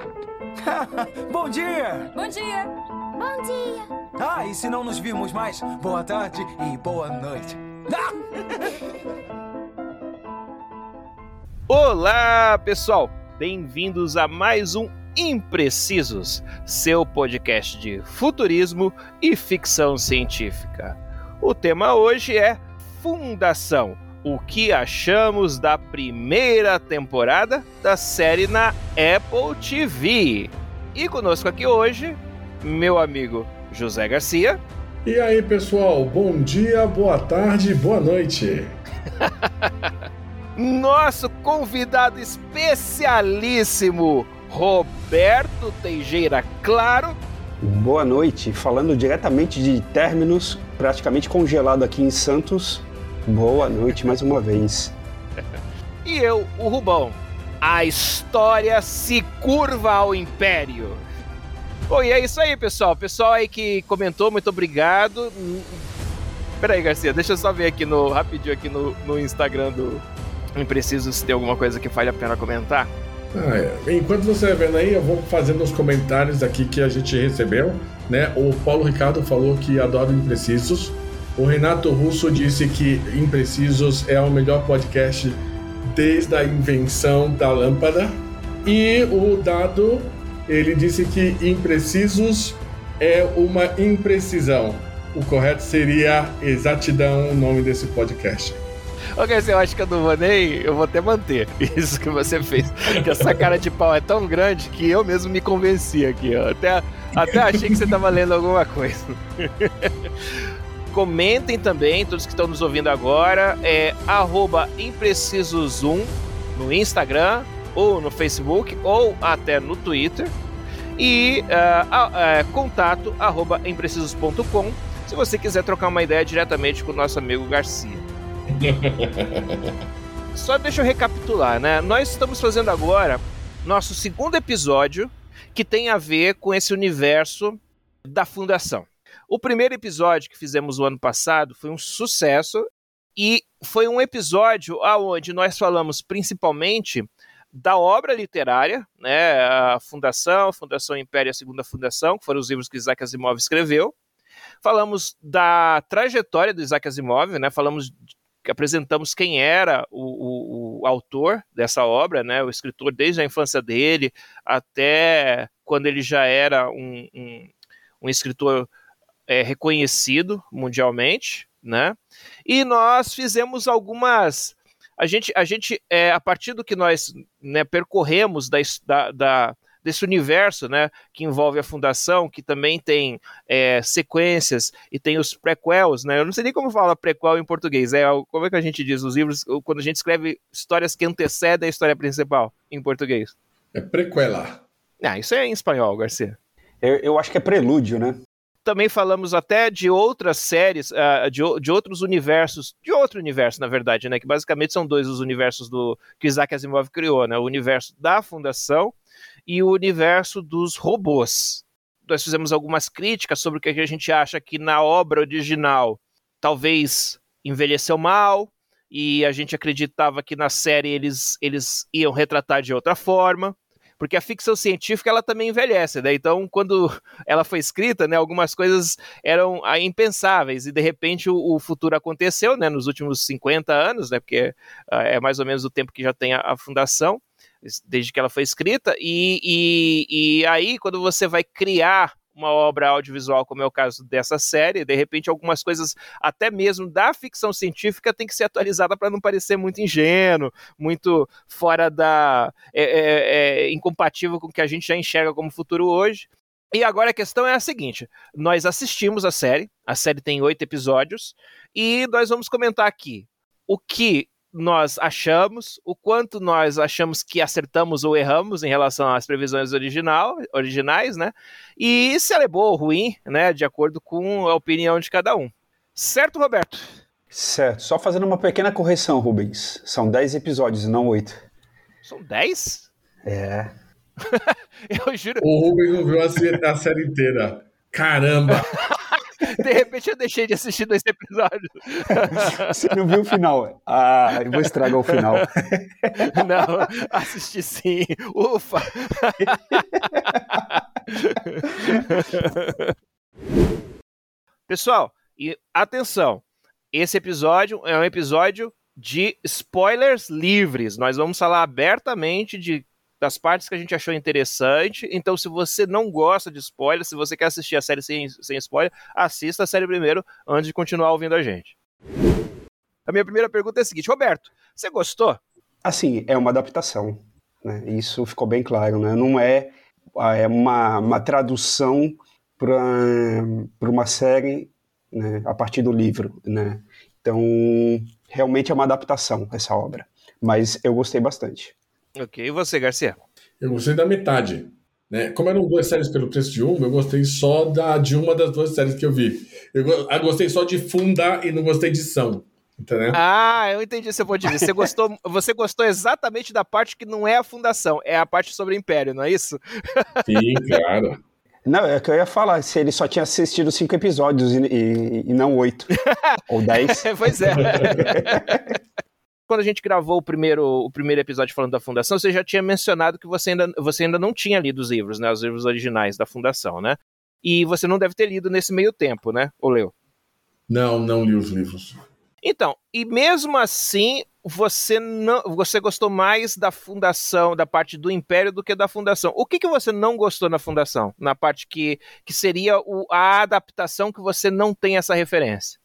Bom dia! Bom dia! Bom dia! Ah, e se não nos vimos mais, boa tarde e boa noite. Ah! Olá, pessoal! Bem-vindos a mais um Imprecisos, seu podcast de futurismo e ficção científica. O tema hoje é Fundação. O que achamos da primeira temporada da série na Apple TV? E conosco aqui hoje, meu amigo José Garcia. E aí, pessoal, bom dia, boa tarde, boa noite. Nosso convidado especialíssimo, Roberto Teijeira Claro. Boa noite, falando diretamente de términos, praticamente congelado aqui em Santos. Boa noite mais uma vez. E eu, o Rubão. A história se curva ao Império. Bom, e é isso aí, pessoal. Pessoal aí que comentou, muito obrigado. Peraí, Garcia, deixa eu só ver aqui no rapidinho aqui no, no Instagram do Impreciso se tem alguma coisa que vale a pena comentar. Ah, é. Enquanto você vai vendo aí, eu vou fazendo os comentários aqui que a gente recebeu. Né? O Paulo Ricardo falou que adora Imprecisos. O Renato Russo disse que Imprecisos é o melhor podcast desde a invenção da lâmpada. E o Dado, ele disse que Imprecisos é uma imprecisão. O correto seria exatidão o nome desse podcast. Ok, eu acho que eu não vou nem. Eu vou até manter isso que você fez. Porque essa cara de pau é tão grande que eu mesmo me convenci aqui, ó. Até, até achei que você estava lendo alguma coisa. Comentem também, todos que estão nos ouvindo agora, é imprecisosum no Instagram, ou no Facebook, ou até no Twitter. E uh, uh, contato arroba imprecisos.com se você quiser trocar uma ideia diretamente com o nosso amigo Garcia. Só deixa eu recapitular, né? Nós estamos fazendo agora nosso segundo episódio que tem a ver com esse universo da Fundação. O primeiro episódio que fizemos o ano passado foi um sucesso e foi um episódio onde nós falamos principalmente da obra literária, né, a Fundação, Fundação Império e a Segunda Fundação, que foram os livros que Isaac Asimov escreveu. Falamos da trajetória do Isaac Asimov, né, falamos apresentamos quem era o, o, o, autor dessa obra, né, o escritor desde a infância dele até quando ele já era um, um, um escritor é, reconhecido mundialmente, né? E nós fizemos algumas. A gente, a, gente é, a partir do que nós né, percorremos da, da, da, desse universo, né, que envolve a fundação, que também tem é, sequências e tem os prequels, né? Eu não sei nem como fala prequel em português. É como é que a gente diz os livros quando a gente escreve histórias que antecedem a história principal em português? É prequela. Ah, isso é em espanhol, Garcia. Eu, eu acho que é prelúdio, né? Também falamos até de outras séries, uh, de, de, outros universos, de outro universo, na verdade, né? Que basicamente são dois os universos do que Isaac Asimov criou, né? O universo da Fundação e o universo dos robôs. Nós fizemos algumas críticas sobre o que a gente acha que na obra original talvez envelheceu mal, e a gente acreditava que na série eles, eles iam retratar de outra forma porque a ficção científica ela também envelhece, né? Então, quando ela foi escrita, né, algumas coisas eram ah, impensáveis. E de repente o, o futuro aconteceu, né, nos últimos 50 anos, né, porque uh, é mais ou menos o tempo que já tem a, a fundação, desde que ela foi escrita, e, e, e aí quando você vai criar uma obra audiovisual, como é o caso dessa série, de repente algumas coisas, até mesmo da ficção científica, tem que ser atualizada para não parecer muito ingênuo, muito fora da. É, é, é, incompatível com o que a gente já enxerga como futuro hoje. E agora a questão é a seguinte: nós assistimos a série, a série tem oito episódios, e nós vamos comentar aqui o que nós achamos, o quanto nós achamos que acertamos ou erramos em relação às previsões original, originais, né? E se ela é boa ou ruim, né? De acordo com a opinião de cada um. Certo, Roberto? Certo. Só fazendo uma pequena correção, Rubens. São 10 episódios e não 8. São 10? É. Eu juro. O Rubens não viu a, a série inteira. Caramba! de repente eu deixei de assistir dois episódios. Você não viu o final? Ah, eu vou estragar o final. Não, assisti sim. Ufa! Pessoal, e atenção, esse episódio é um episódio de spoilers livres. Nós vamos falar abertamente de das partes que a gente achou interessante. Então, se você não gosta de spoiler, se você quer assistir a série sem, sem spoiler, assista a série primeiro antes de continuar ouvindo a gente. A minha primeira pergunta é a seguinte: Roberto, você gostou? Assim, é uma adaptação. Né? Isso ficou bem claro. Né? Não é, é uma, uma tradução para uma série né, a partir do livro. Né? Então, realmente é uma adaptação essa obra. Mas eu gostei bastante. Ok, e você, Garcia? Eu gostei da metade. Né? Como eram duas séries pelo preço de uma, eu gostei só da, de uma das duas séries que eu vi. Eu, eu gostei só de Funda e não gostei de São. Entendeu? Ah, eu entendi seu ponto de vista. Você gostou, você gostou exatamente da parte que não é a fundação, é a parte sobre o Império, não é isso? Sim, claro. Não, é que eu ia falar, se ele só tinha assistido cinco episódios e, e, e não oito. ou dez. pois é. Quando a gente gravou o primeiro, o primeiro episódio falando da Fundação, você já tinha mencionado que você ainda, você ainda não tinha lido os livros, né? Os livros originais da Fundação, né? E você não deve ter lido nesse meio tempo, né? Ou leu? Não, não li os livros. Então, e mesmo assim, você não, você gostou mais da fundação, da parte do Império do que da fundação. O que, que você não gostou na fundação? Na parte que, que seria o, a adaptação que você não tem essa referência?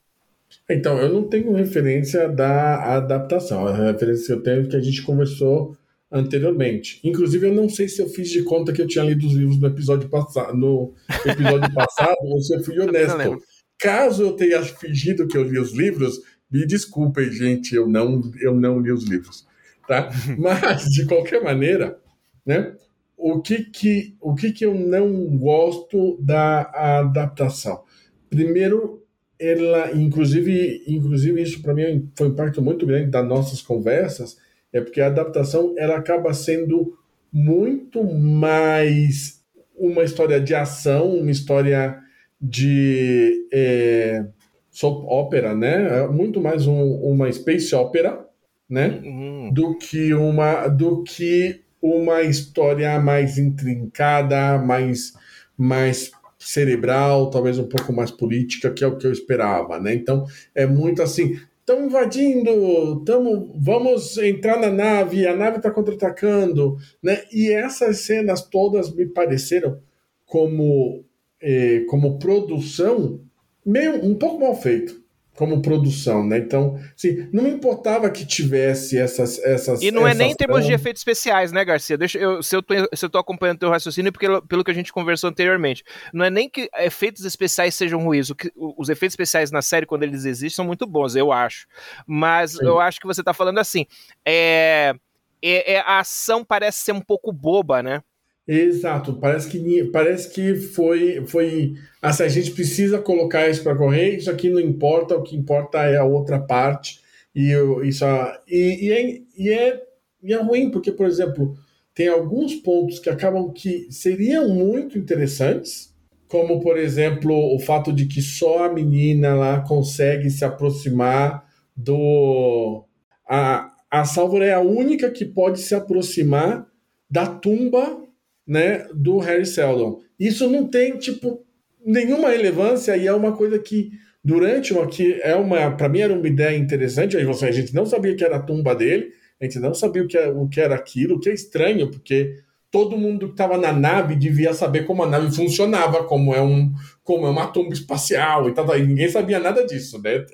Então, eu não tenho referência da adaptação. A referência que eu tenho é que a gente conversou anteriormente. Inclusive, eu não sei se eu fiz de conta que eu tinha lido os livros no episódio, passa no episódio passado ou se eu fui honesto. Caso eu tenha fingido que eu li os livros, me desculpem, gente, eu não, eu não li os livros, tá? Mas, de qualquer maneira, né? O que que, o que que eu não gosto da adaptação? Primeiro, ela, inclusive, inclusive isso para mim foi um impacto muito grande das nossas conversas, é porque a adaptação ela acaba sendo muito mais uma história de ação, uma história de é, soap opera, né? É muito mais um, uma space opera, né? Uhum. Do que uma do que uma história mais intrincada, mais mais cerebral, talvez um pouco mais política, que é o que eu esperava, né? Então é muito assim, estão invadindo, tamo, vamos entrar na nave, a nave está contra-atacando, né? E essas cenas todas me pareceram como eh, como produção meio um pouco mal feito como produção, né? Então, assim, não importava que tivesse essas essas E não essas é nem em termos de efeitos especiais, né, Garcia? Deixa eu se eu tô, se eu tô acompanhando teu raciocínio porque pelo que a gente conversou anteriormente, não é nem que efeitos especiais sejam ruins, o que, os efeitos especiais na série quando eles existem são muito bons, eu acho. Mas Sim. eu acho que você tá falando assim, é, é, é a ação parece ser um pouco boba, né? Exato, parece que parece que foi foi assim, a gente precisa colocar isso para correr, isso aqui não importa, o que importa é a outra parte e isso e, e, é, e, é, e é ruim porque por exemplo tem alguns pontos que acabam que seriam muito interessantes, como por exemplo o fato de que só a menina lá consegue se aproximar do a a Salvador é a única que pode se aproximar da tumba né, do Harry Seldon. Isso não tem tipo nenhuma relevância e é uma coisa que durante uma que é uma para mim era uma ideia interessante. Aí você, a gente não sabia que era a tumba dele, a gente não sabia o que, era, o que era aquilo, o que é estranho porque todo mundo que estava na nave devia saber como a nave funcionava, como é um como é uma tumba espacial e tal, e ninguém sabia nada disso, né?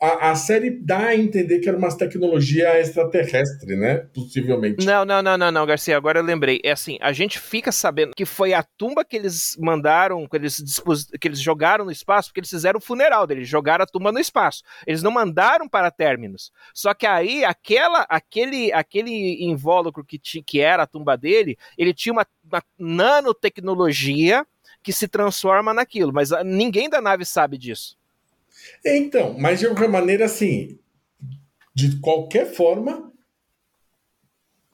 A, a, série dá a entender que era uma tecnologia extraterrestre, né? Possivelmente. Não, não, não, não, não, Garcia. Agora eu lembrei. É assim, a gente fica sabendo que foi a tumba que eles mandaram, que eles, que eles jogaram no espaço, porque eles fizeram o funeral deles, jogaram a tumba no espaço. Eles não mandaram para términos. Só que aí, aquela, aquele, aquele invólucro que, que era a tumba dele, ele tinha uma, uma nanotecnologia que se transforma naquilo, mas ninguém da nave sabe disso. Então, mas de qualquer maneira, assim, de qualquer forma,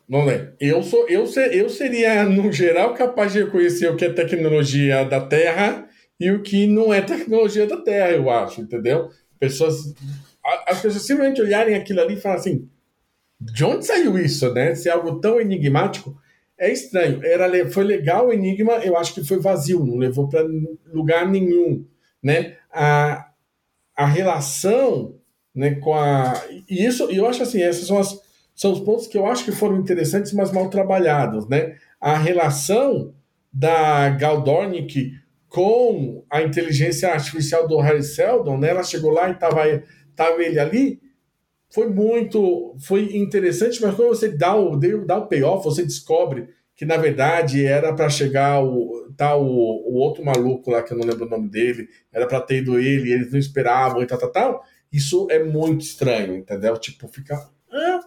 não é? Eu sou, eu, ser, eu seria no geral capaz de reconhecer o que é tecnologia da Terra e o que não é tecnologia da Terra, eu acho, entendeu? Pessoas, as pessoas simplesmente olharem aquilo ali e falar assim, de onde saiu isso, né? Se é algo tão enigmático, é estranho. Era, foi legal o enigma, eu acho que foi vazio, não levou para lugar nenhum, né? A, a relação, né, com a e isso, eu acho assim, esses são as são os pontos que eu acho que foram interessantes, mas mal trabalhados, né? A relação da Galdornik com a inteligência artificial do Harry Seldon, né? Ela chegou lá e tava, tava ele ali, foi muito, foi interessante, mas quando você dá o, dá o payoff, você descobre que na verdade era para chegar o tal tá, o, o, outro maluco lá que eu não lembro o nome dele, era para ter ido ele, eles não esperavam e tal, tal, tal. Isso é muito estranho, entendeu? Tipo, fica, ah,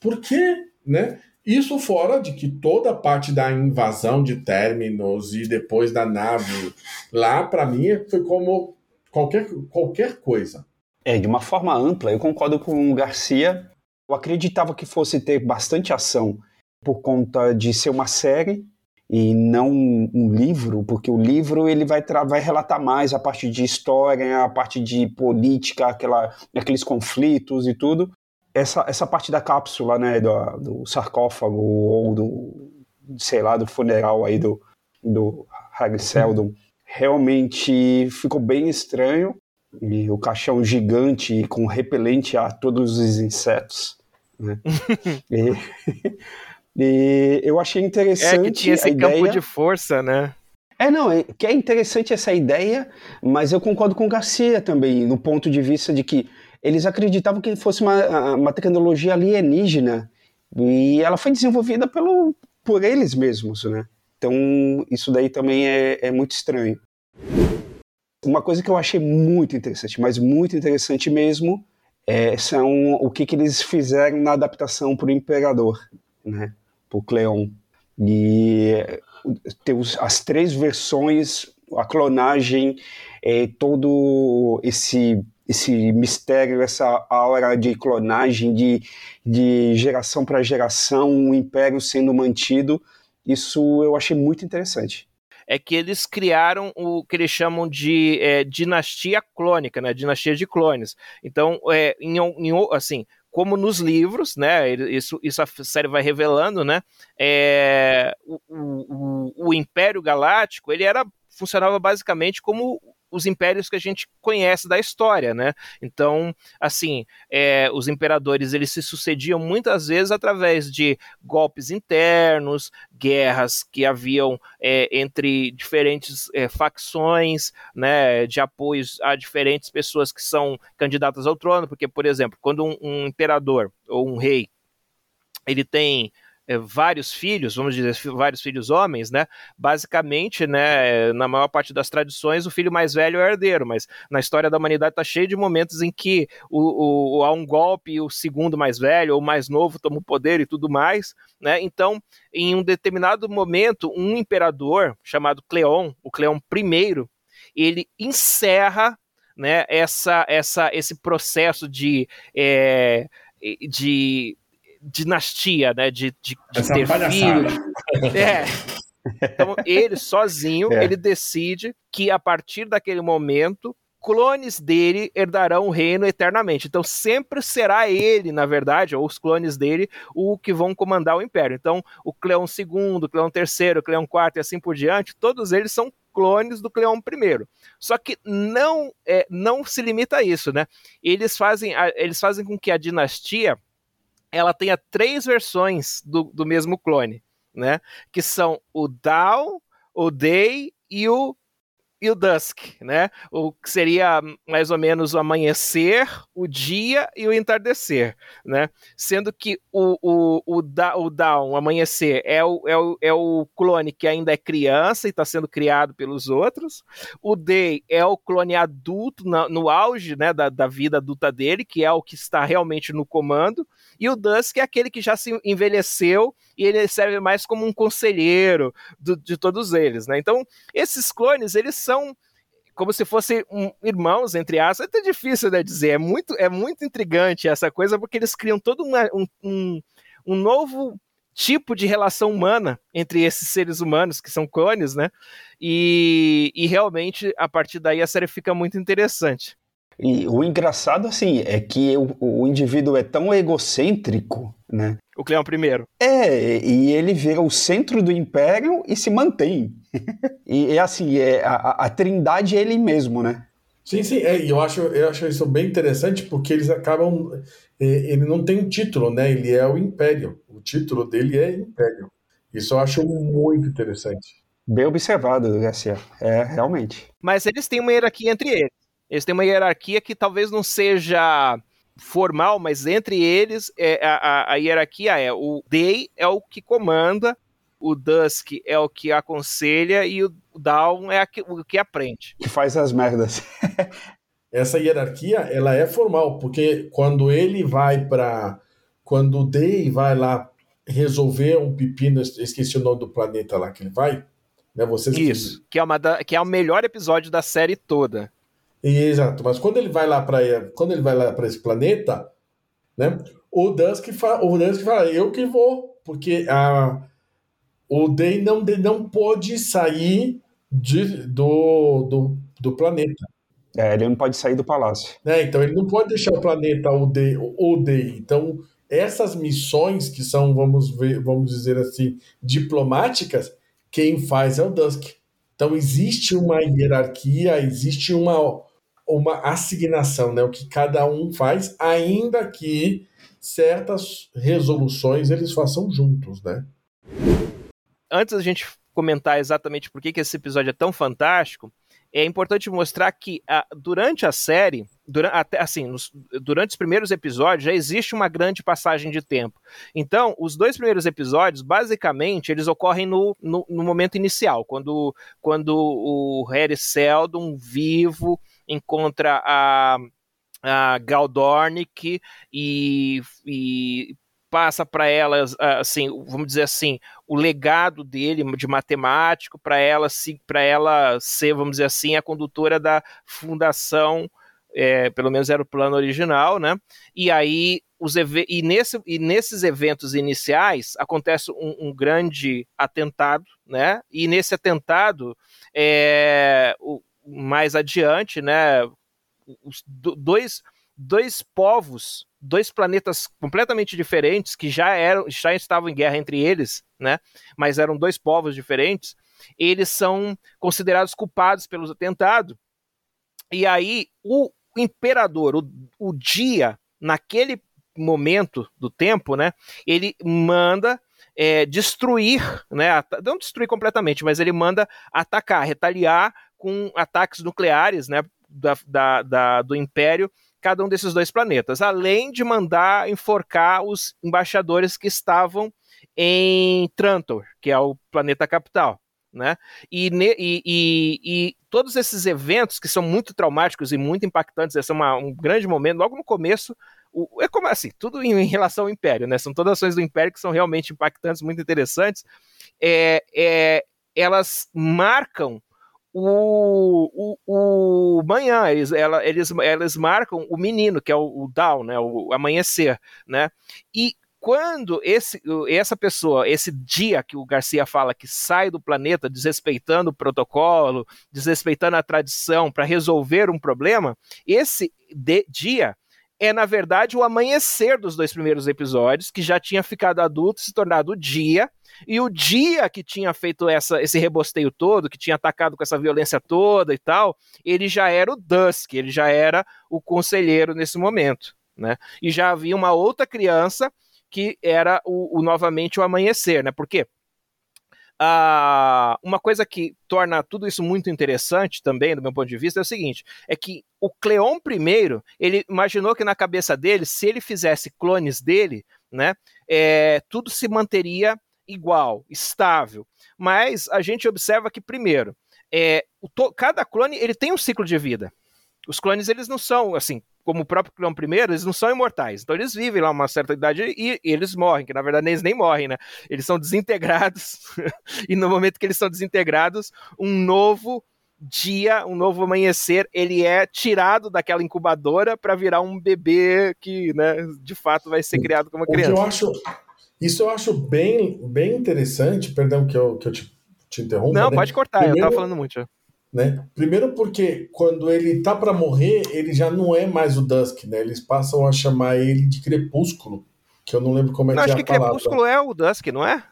por quê, né? Isso fora de que toda a parte da invasão de términos e depois da nave lá, para mim, foi como qualquer, qualquer coisa. É, de uma forma ampla, eu concordo com o Garcia. Eu acreditava que fosse ter bastante ação por conta de ser uma série e não um livro, porque o livro ele vai, vai relatar mais a parte de história, a parte de política, aquela, aqueles conflitos e tudo. Essa, essa parte da cápsula, né, do, do sarcófago ou do, sei lá, do funeral aí do, do Harry Seldon, realmente ficou bem estranho e o caixão gigante com repelente a todos os insetos. Né? e, e, eu achei interessante. É que tinha esse campo ideia... de força, né? É, não, é, que é interessante essa ideia, mas eu concordo com o Garcia também, no ponto de vista de que eles acreditavam que fosse uma, uma tecnologia alienígena e ela foi desenvolvida pelo, por eles mesmos, né? Então, isso daí também é, é muito estranho. Uma coisa que eu achei muito interessante, mas muito interessante mesmo, é, são o que, que eles fizeram na adaptação para o Imperador, né? O Cleon. E os, as três versões, a clonagem, é, todo esse esse mistério, essa aura de clonagem, de, de geração para geração, um império sendo mantido, isso eu achei muito interessante é que eles criaram o que eles chamam de é, dinastia clônica, né? Dinastia de clones. Então, é, em, em, assim, como nos livros, né? Isso, isso a série vai revelando, né? É, o, o, o Império Galáctico ele era funcionava basicamente como os impérios que a gente conhece da história, né? Então, assim, é, os imperadores eles se sucediam muitas vezes através de golpes internos, guerras que haviam é, entre diferentes é, facções, né, de apoios a diferentes pessoas que são candidatas ao trono, porque, por exemplo, quando um, um imperador ou um rei ele tem é, vários filhos, vamos dizer, vários filhos homens, né? Basicamente, né, na maior parte das tradições, o filho mais velho é o herdeiro, mas na história da humanidade está cheio de momentos em que o, o, há um golpe e o segundo mais velho ou mais novo toma o poder e tudo mais, né? Então, em um determinado momento, um imperador chamado Cleon, o Cleon I, ele encerra né, essa, essa, esse processo de, é, de dinastia, né? De, de, de ter filhos. É. Então, ele sozinho, é. ele decide que a partir daquele momento clones dele herdarão o reino eternamente. Então sempre será ele, na verdade, ou os clones dele, o que vão comandar o império. Então o Cleon II, o Cleon III, o Cleon IV e assim por diante, todos eles são clones do Cleon I. Só que não é, não se limita a isso, né? Eles fazem, eles fazem com que a dinastia ela tenha três versões do, do mesmo clone, né? Que são o Down, o Day e o e o dusk, né? O que seria mais ou menos o amanhecer, o dia e o entardecer, né? Sendo que o, o, o, da, o Dawn, o amanhecer, é o, é, o, é o clone que ainda é criança e está sendo criado pelos outros. O Day é o clone adulto na, no auge né, da, da vida adulta dele, que é o que está realmente no comando. E o Dusk é aquele que já se envelheceu e ele serve mais como um conselheiro do, de todos eles, né? Então, esses clones, eles são como se fossem um, irmãos, entre aspas. É até difícil né, dizer, é muito, é muito intrigante essa coisa, porque eles criam todo uma, um, um, um novo tipo de relação humana entre esses seres humanos, que são clones, né? E, e realmente, a partir daí, a série fica muito interessante. E o engraçado, assim, é que o, o indivíduo é tão egocêntrico, né? O Cleão primeiro. É, e ele vira o centro do império e se mantém. e é assim, é, a, a trindade é ele mesmo, né? Sim, sim, é, eu, acho, eu acho isso bem interessante porque eles acabam. É, ele não tem um título, né? Ele é o Império. O título dele é Império. Isso eu acho muito interessante. Bem observado, Garcia. É, realmente. Mas eles têm uma hierarquia entre eles. Eles têm uma hierarquia que talvez não seja formal, mas entre eles é, a, a, hierarquia é o Day é o que comanda, o Dusk é o que aconselha e o Down é que, o que aprende. Que faz as merdas. Essa hierarquia ela é formal, porque quando ele vai para. Quando o Day vai lá resolver um pepino, esqueci o nome do planeta lá que ele vai. Né, vocês Isso, que... Que, é uma da, que é o melhor episódio da série toda. Exato, mas quando ele vai lá para quando ele vai lá para esse planeta, né? O Dusk fala, o Dusk fala, eu que vou, porque a o Day não não pode sair de, do, do, do planeta. É, ele não pode sair do palácio. É, então ele não pode deixar o planeta o Day, o Day. Então essas missões que são, vamos ver, vamos dizer assim, diplomáticas, quem faz é o Dusk. Então existe uma hierarquia, existe uma uma assignação, né? O que cada um faz, ainda que certas resoluções eles façam juntos, né? Antes da gente comentar exatamente por que, que esse episódio é tão fantástico, é importante mostrar que a, durante a série, durante, até, assim, nos, durante os primeiros episódios já existe uma grande passagem de tempo. Então, os dois primeiros episódios, basicamente, eles ocorrem no, no, no momento inicial, quando, quando o Harry Seldon, vivo, encontra a, a Galdornik e, e passa para ela, assim, vamos dizer assim, o legado dele de matemático para ela para ela ser, vamos dizer assim, a condutora da fundação, é, pelo menos era o plano original, né? E aí os e, nesse, e nesses eventos iniciais acontece um, um grande atentado, né? E nesse atentado, é, o, mais adiante, né? Os dois, dois povos, dois planetas completamente diferentes que já eram, já estavam em guerra entre eles, né? Mas eram dois povos diferentes. Eles são considerados culpados pelos atentados. E aí o imperador, o, o dia naquele momento do tempo, né? Ele manda é, destruir, né? Não destruir completamente, mas ele manda atacar, retaliar com ataques nucleares né, da, da, da, do Império cada um desses dois planetas, além de mandar enforcar os embaixadores que estavam em Trantor, que é o planeta capital. Né? E, e, e, e, todos esses eventos que são muito traumáticos e muito impactantes, esse é uma, um grande momento, logo no começo, o, é como assim, tudo em, em, relação ao Império, né? São todas ações do Império que são realmente impactantes, muito interessantes. É, é, elas marcam o, o, o manhã, eles, ela, eles, marcam o menino, que é o, o down, né, o amanhecer, né, e quando esse, essa pessoa, esse dia que o Garcia fala que sai do planeta desrespeitando o protocolo, desrespeitando a tradição para resolver um problema, esse dia é, na verdade, o amanhecer dos dois primeiros episódios, que já tinha ficado adulto, se tornado o dia, e o dia que tinha feito essa, esse rebosteio todo, que tinha atacado com essa violência toda e tal, ele já era o Dusk, ele já era o conselheiro nesse momento. Né? E já havia uma outra criança que era o, o novamente o amanhecer, né? Por quê? Ah, uma coisa que torna tudo isso muito interessante também, do meu ponto de vista, é o seguinte: é que o Cleon I, ele imaginou que na cabeça dele, se ele fizesse clones dele, né, é, tudo se manteria igual, estável. Mas a gente observa que, primeiro, é, cada clone ele tem um ciclo de vida. Os clones eles não são assim, como o próprio Cleon I, eles não são imortais. Então eles vivem lá uma certa idade e, e eles morrem, que na verdade eles nem morrem, né? Eles são desintegrados e no momento que eles são desintegrados, um novo dia, um novo amanhecer, ele é tirado daquela incubadora para virar um bebê que, né, de fato vai ser criado como criança. Eu acho Isso eu acho bem, bem interessante, perdão que eu, que eu te, te interrompa. Não, né? pode cortar, Primeiro, eu tava falando muito. Né? Primeiro porque quando ele tá para morrer, ele já não é mais o Dusk, né? Eles passam a chamar ele de Crepúsculo, que eu não lembro como é não, que é a palavra. Acho que Crepúsculo é o Dusk, não é?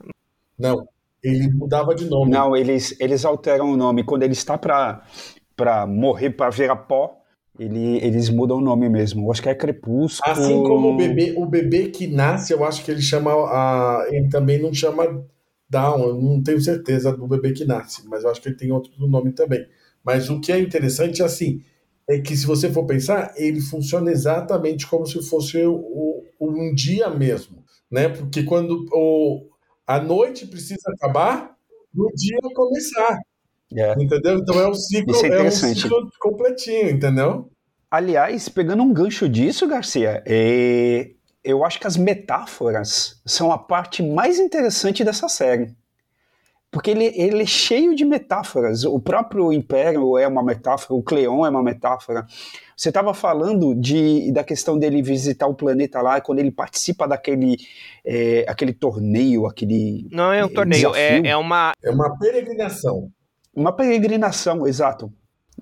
Não, ele mudava de nome. Não, eles, eles alteram o nome. Quando ele está para morrer, para virar pó, ele, eles mudam o nome mesmo. Eu acho que é Crepúsculo. Assim como o bebê, o bebê que nasce, eu acho que ele chama. A, ele também não chama Down, eu não tenho certeza do bebê que nasce, mas eu acho que ele tem outro nome também. Mas o que é interessante, assim, é que se você for pensar, ele funciona exatamente como se fosse o, o um dia mesmo, né? Porque quando o, a noite precisa acabar, no dia começar. É. Entendeu? Então é um ciclo, é, é um ciclo completinho, entendeu? Aliás, pegando um gancho disso, Garcia, é, eu acho que as metáforas são a parte mais interessante dessa série. Porque ele, ele é cheio de metáforas. O próprio Império é uma metáfora, o Cleon é uma metáfora. Você estava falando de, da questão dele visitar o planeta lá, quando ele participa daquele é, aquele torneio, aquele. Não é um torneio, é, é, uma. É uma peregrinação. Uma peregrinação, exato.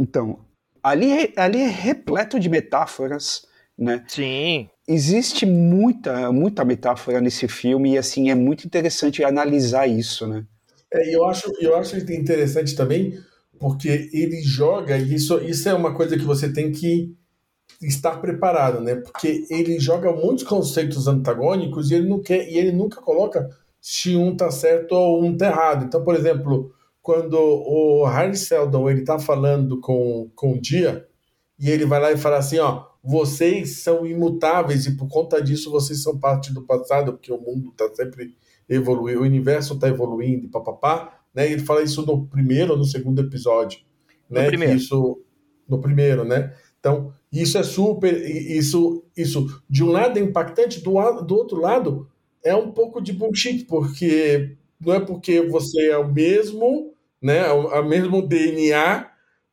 Então, ali, ali é repleto de metáforas, né? Sim. Existe muita, muita metáfora nesse filme e, assim, é muito interessante analisar isso, né? É, eu acho, eu acho interessante também porque ele joga, isso, isso é uma coisa que você tem que estar preparado, né? Porque ele joga muitos conceitos antagônicos e ele não quer, e ele nunca coloca se um tá certo ou um tá errado. Então, por exemplo, quando o Harry Seldon ele tá falando com, com o Dia, e ele vai lá e fala assim, ó, vocês são imutáveis e por conta disso vocês são parte do passado, porque o mundo tá sempre evoluindo, o universo tá evoluindo e papapá, né? Ele fala isso no primeiro ou no segundo episódio, né? No primeiro. isso no primeiro, né? Então, isso é super isso isso de um lado é impactante, do, do outro lado é um pouco de bullshit, porque não é porque você é o mesmo né, o mesmo DNA,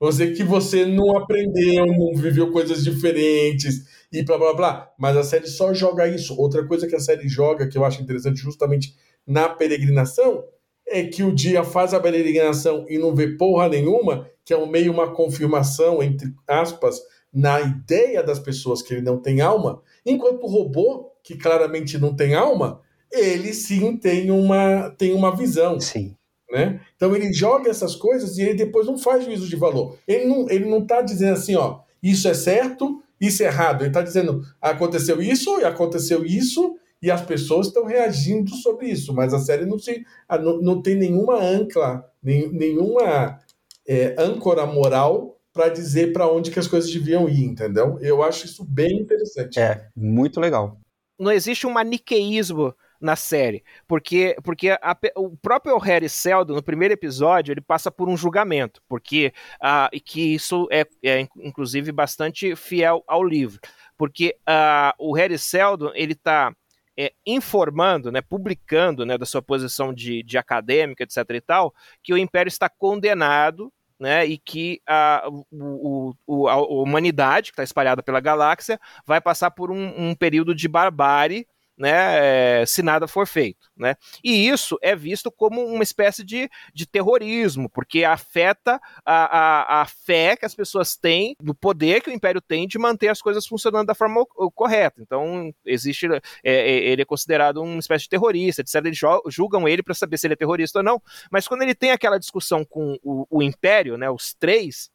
dizer que você não aprendeu, não viveu coisas diferentes e blá blá blá. Mas a série só joga isso. Outra coisa que a série joga, que eu acho interessante justamente na peregrinação, é que o dia faz a peregrinação e não vê porra nenhuma, que é meio uma confirmação, entre aspas, na ideia das pessoas que ele não tem alma, enquanto o robô, que claramente não tem alma, ele sim tem uma, tem uma visão. Sim. Né? Então ele joga essas coisas e ele depois não faz juízo de valor. Ele não, ele não tá dizendo assim, ó, isso é certo, isso é errado. Ele está dizendo, aconteceu isso e aconteceu isso, e as pessoas estão reagindo sobre isso, mas a série não, se, não, não tem nenhuma ancla, nem, nenhuma é, âncora moral para dizer para onde que as coisas deviam ir, entendeu? Eu acho isso bem interessante. É, muito legal. Não existe um maniqueísmo na série. Porque, porque a, o próprio Harry Seldon, no primeiro episódio, ele passa por um julgamento, porque uh, que isso é, é, inclusive, bastante fiel ao livro. Porque uh, o Harry Seldon, ele está é, informando, né, publicando né, da sua posição de, de acadêmica, etc. e tal, que o Império está condenado né, e que a, o, o, a humanidade, que está espalhada pela galáxia, vai passar por um, um período de barbárie né, se nada for feito. Né? E isso é visto como uma espécie de, de terrorismo, porque afeta a, a, a fé que as pessoas têm, do poder que o Império tem de manter as coisas funcionando da forma correta. Então, existe. É, é, ele é considerado uma espécie de terrorista, etc. Eles julgam ele para saber se ele é terrorista ou não. Mas quando ele tem aquela discussão com o, o Império, né, os três,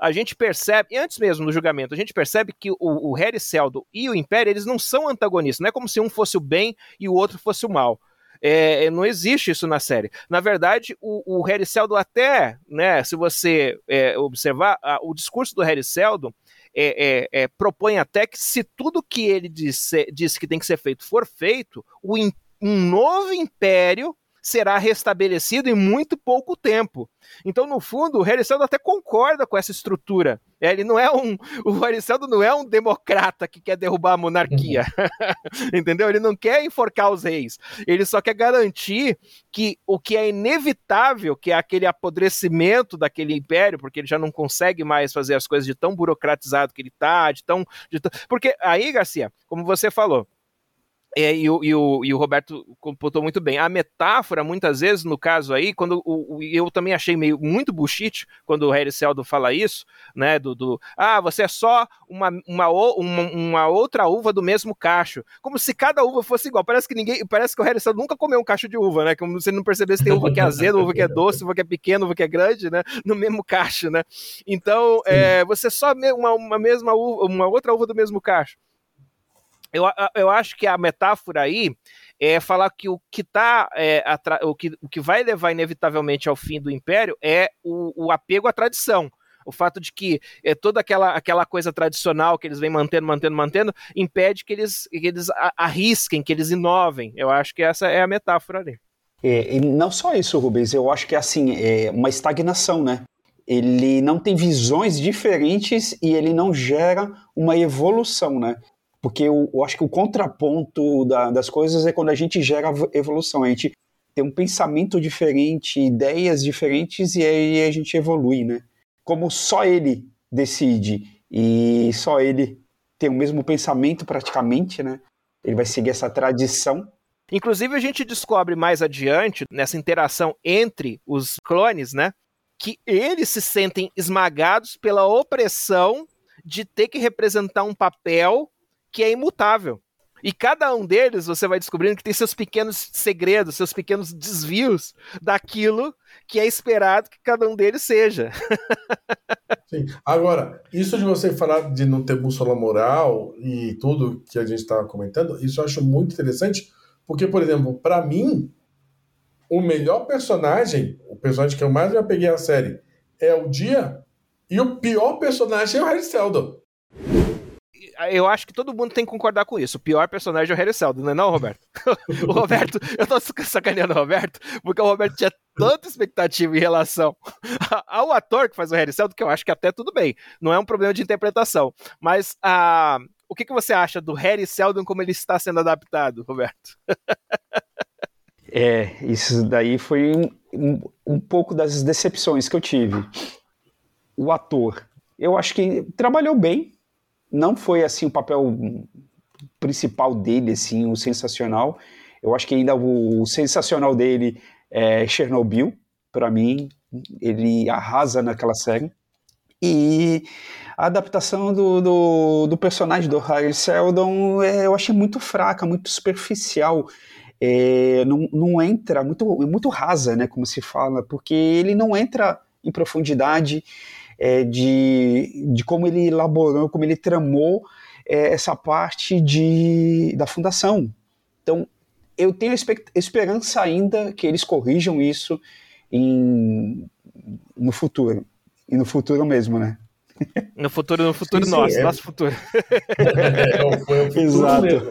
a gente percebe, e antes mesmo do julgamento, a gente percebe que o, o Harry Seldon e o Império, eles não são antagonistas, não é como se um fosse o bem e o outro fosse o mal. É, é, não existe isso na série. Na verdade, o, o Harry Seldon até, né, se você é, observar, a, o discurso do Harry Seldon é, é, é, propõe até que se tudo que ele disse, disse que tem que ser feito for feito, o, um novo império será restabelecido em muito pouco tempo. Então, no fundo, o Hericeldo até concorda com essa estrutura. É, ele não é um. O Hericeldo não é um democrata que quer derrubar a monarquia. Uhum. Entendeu? Ele não quer enforcar os reis. Ele só quer garantir que o que é inevitável, que é aquele apodrecimento daquele império, porque ele já não consegue mais fazer as coisas de tão burocratizado que ele está, de tão. De Porque aí, Garcia, como você falou, É, e, o, e, o, e o Roberto computou muito bem. A metáfora, muitas vezes, no caso aí, quando o, o eu também achei meio muito bullshit quando o Harry Seldon fala isso, né? Do, do ah, você é só uma, uma, uma, uma, outra uva do mesmo cacho. Como se cada uva fosse igual. Parece que ninguém. Parece que o Harry Seldon nunca comeu um cacho de uva, né? Como se ele não percebesse se tem uva que é azeda, uva que é doce, uva que é pequena, uva que é grande, né? No mesmo cacho, né? Então, é, você é só uma, uma mesma uva, uma outra uva do mesmo cacho. Eu, eu acho que a metáfora aí é falar que o que tá é, o, que, o que vai levar inevitavelmente ao fim do império é o, o apego à tradição. O fato de que é, toda aquela, aquela coisa tradicional que eles vêm mantendo, mantendo, mantendo, impede que eles, que eles arrisquem, que eles inovem. Eu acho que essa é a metáfora ali. É, não só isso, Rubens, eu acho que é assim, é uma estagnação, né? Ele não tem visões diferentes e ele não gera uma evolução, né? Porque eu, eu acho que o contraponto da, das coisas é quando a gente gera evolução, a gente tem um pensamento diferente, ideias diferentes e aí a gente evolui, né? Como só ele decide e só ele tem o mesmo pensamento praticamente, né? Ele vai seguir essa tradição. Inclusive a gente descobre mais adiante nessa interação entre os clones, né, que eles se sentem esmagados pela opressão de ter que representar um papel que é imutável. E cada um deles você vai descobrindo que tem seus pequenos segredos, seus pequenos desvios daquilo que é esperado que cada um deles seja. Sim. Agora, isso de você falar de não ter bússola moral e tudo que a gente estava comentando, isso eu acho muito interessante, porque, por exemplo, para mim, o melhor personagem, o personagem que eu mais me apeguei à série, é o Dia, e o pior personagem é o Harry Seldon eu acho que todo mundo tem que concordar com isso. O pior personagem é o Harry Seldon, não é não, Roberto? o Roberto, eu tô sacaneando o Roberto, porque o Roberto tinha tanta expectativa em relação ao ator que faz o Harry Seldon, que eu acho que até tudo bem. Não é um problema de interpretação. Mas. Uh, o que, que você acha do Harry Seldon como ele está sendo adaptado, Roberto? é, isso daí foi um, um, um pouco das decepções que eu tive. O ator, eu acho que trabalhou bem, não foi assim o papel principal dele, assim, o sensacional. Eu acho que ainda o, o sensacional dele é Chernobyl, para mim, ele arrasa naquela série. E a adaptação do, do, do personagem do Harry Seldon é, eu achei muito fraca, muito superficial. É, não, não entra, muito, muito rasa, né, como se fala, porque ele não entra em profundidade, é, de, de como ele elaborou, como ele tramou é, essa parte de, da fundação. Então, eu tenho esperança ainda que eles corrijam isso em, no futuro. E no futuro mesmo, né? No futuro, no futuro sim, nosso, é... nosso futuro. É, é, foi o futuro Exato. Mesmo.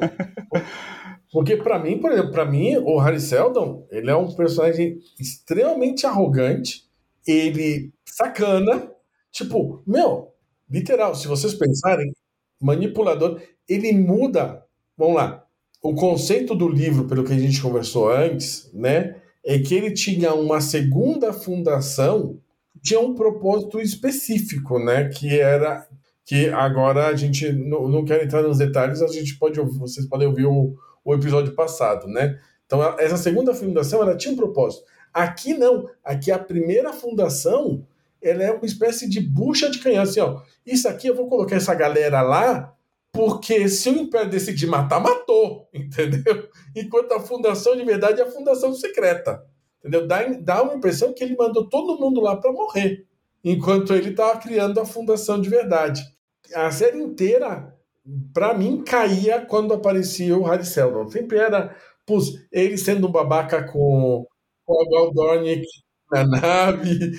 Porque para mim, por exemplo, para mim, o Harry Seldon, ele é um personagem extremamente arrogante, ele sacana, Tipo, meu, literal, se vocês pensarem, manipulador, ele muda. Vamos lá. O conceito do livro, pelo que a gente conversou antes, né, é que ele tinha uma segunda fundação, tinha um propósito específico, né, que era que agora a gente não, não quer entrar nos detalhes, a gente pode vocês podem ouvir o, o episódio passado, né? Então essa segunda fundação ela tinha um propósito. Aqui não, aqui a primeira fundação ela é uma espécie de bucha de canhão, assim, ó. Isso aqui eu vou colocar essa galera lá, porque se o Império decidir matar, matou, entendeu? Enquanto a fundação de verdade é a fundação secreta, entendeu? Dá, dá uma impressão que ele mandou todo mundo lá para morrer, enquanto ele estava criando a fundação de verdade. A série inteira, para mim, caía quando aparecia o Harry Seldon. Sempre era pus, ele sendo um babaca com, com a Galdornik na nave.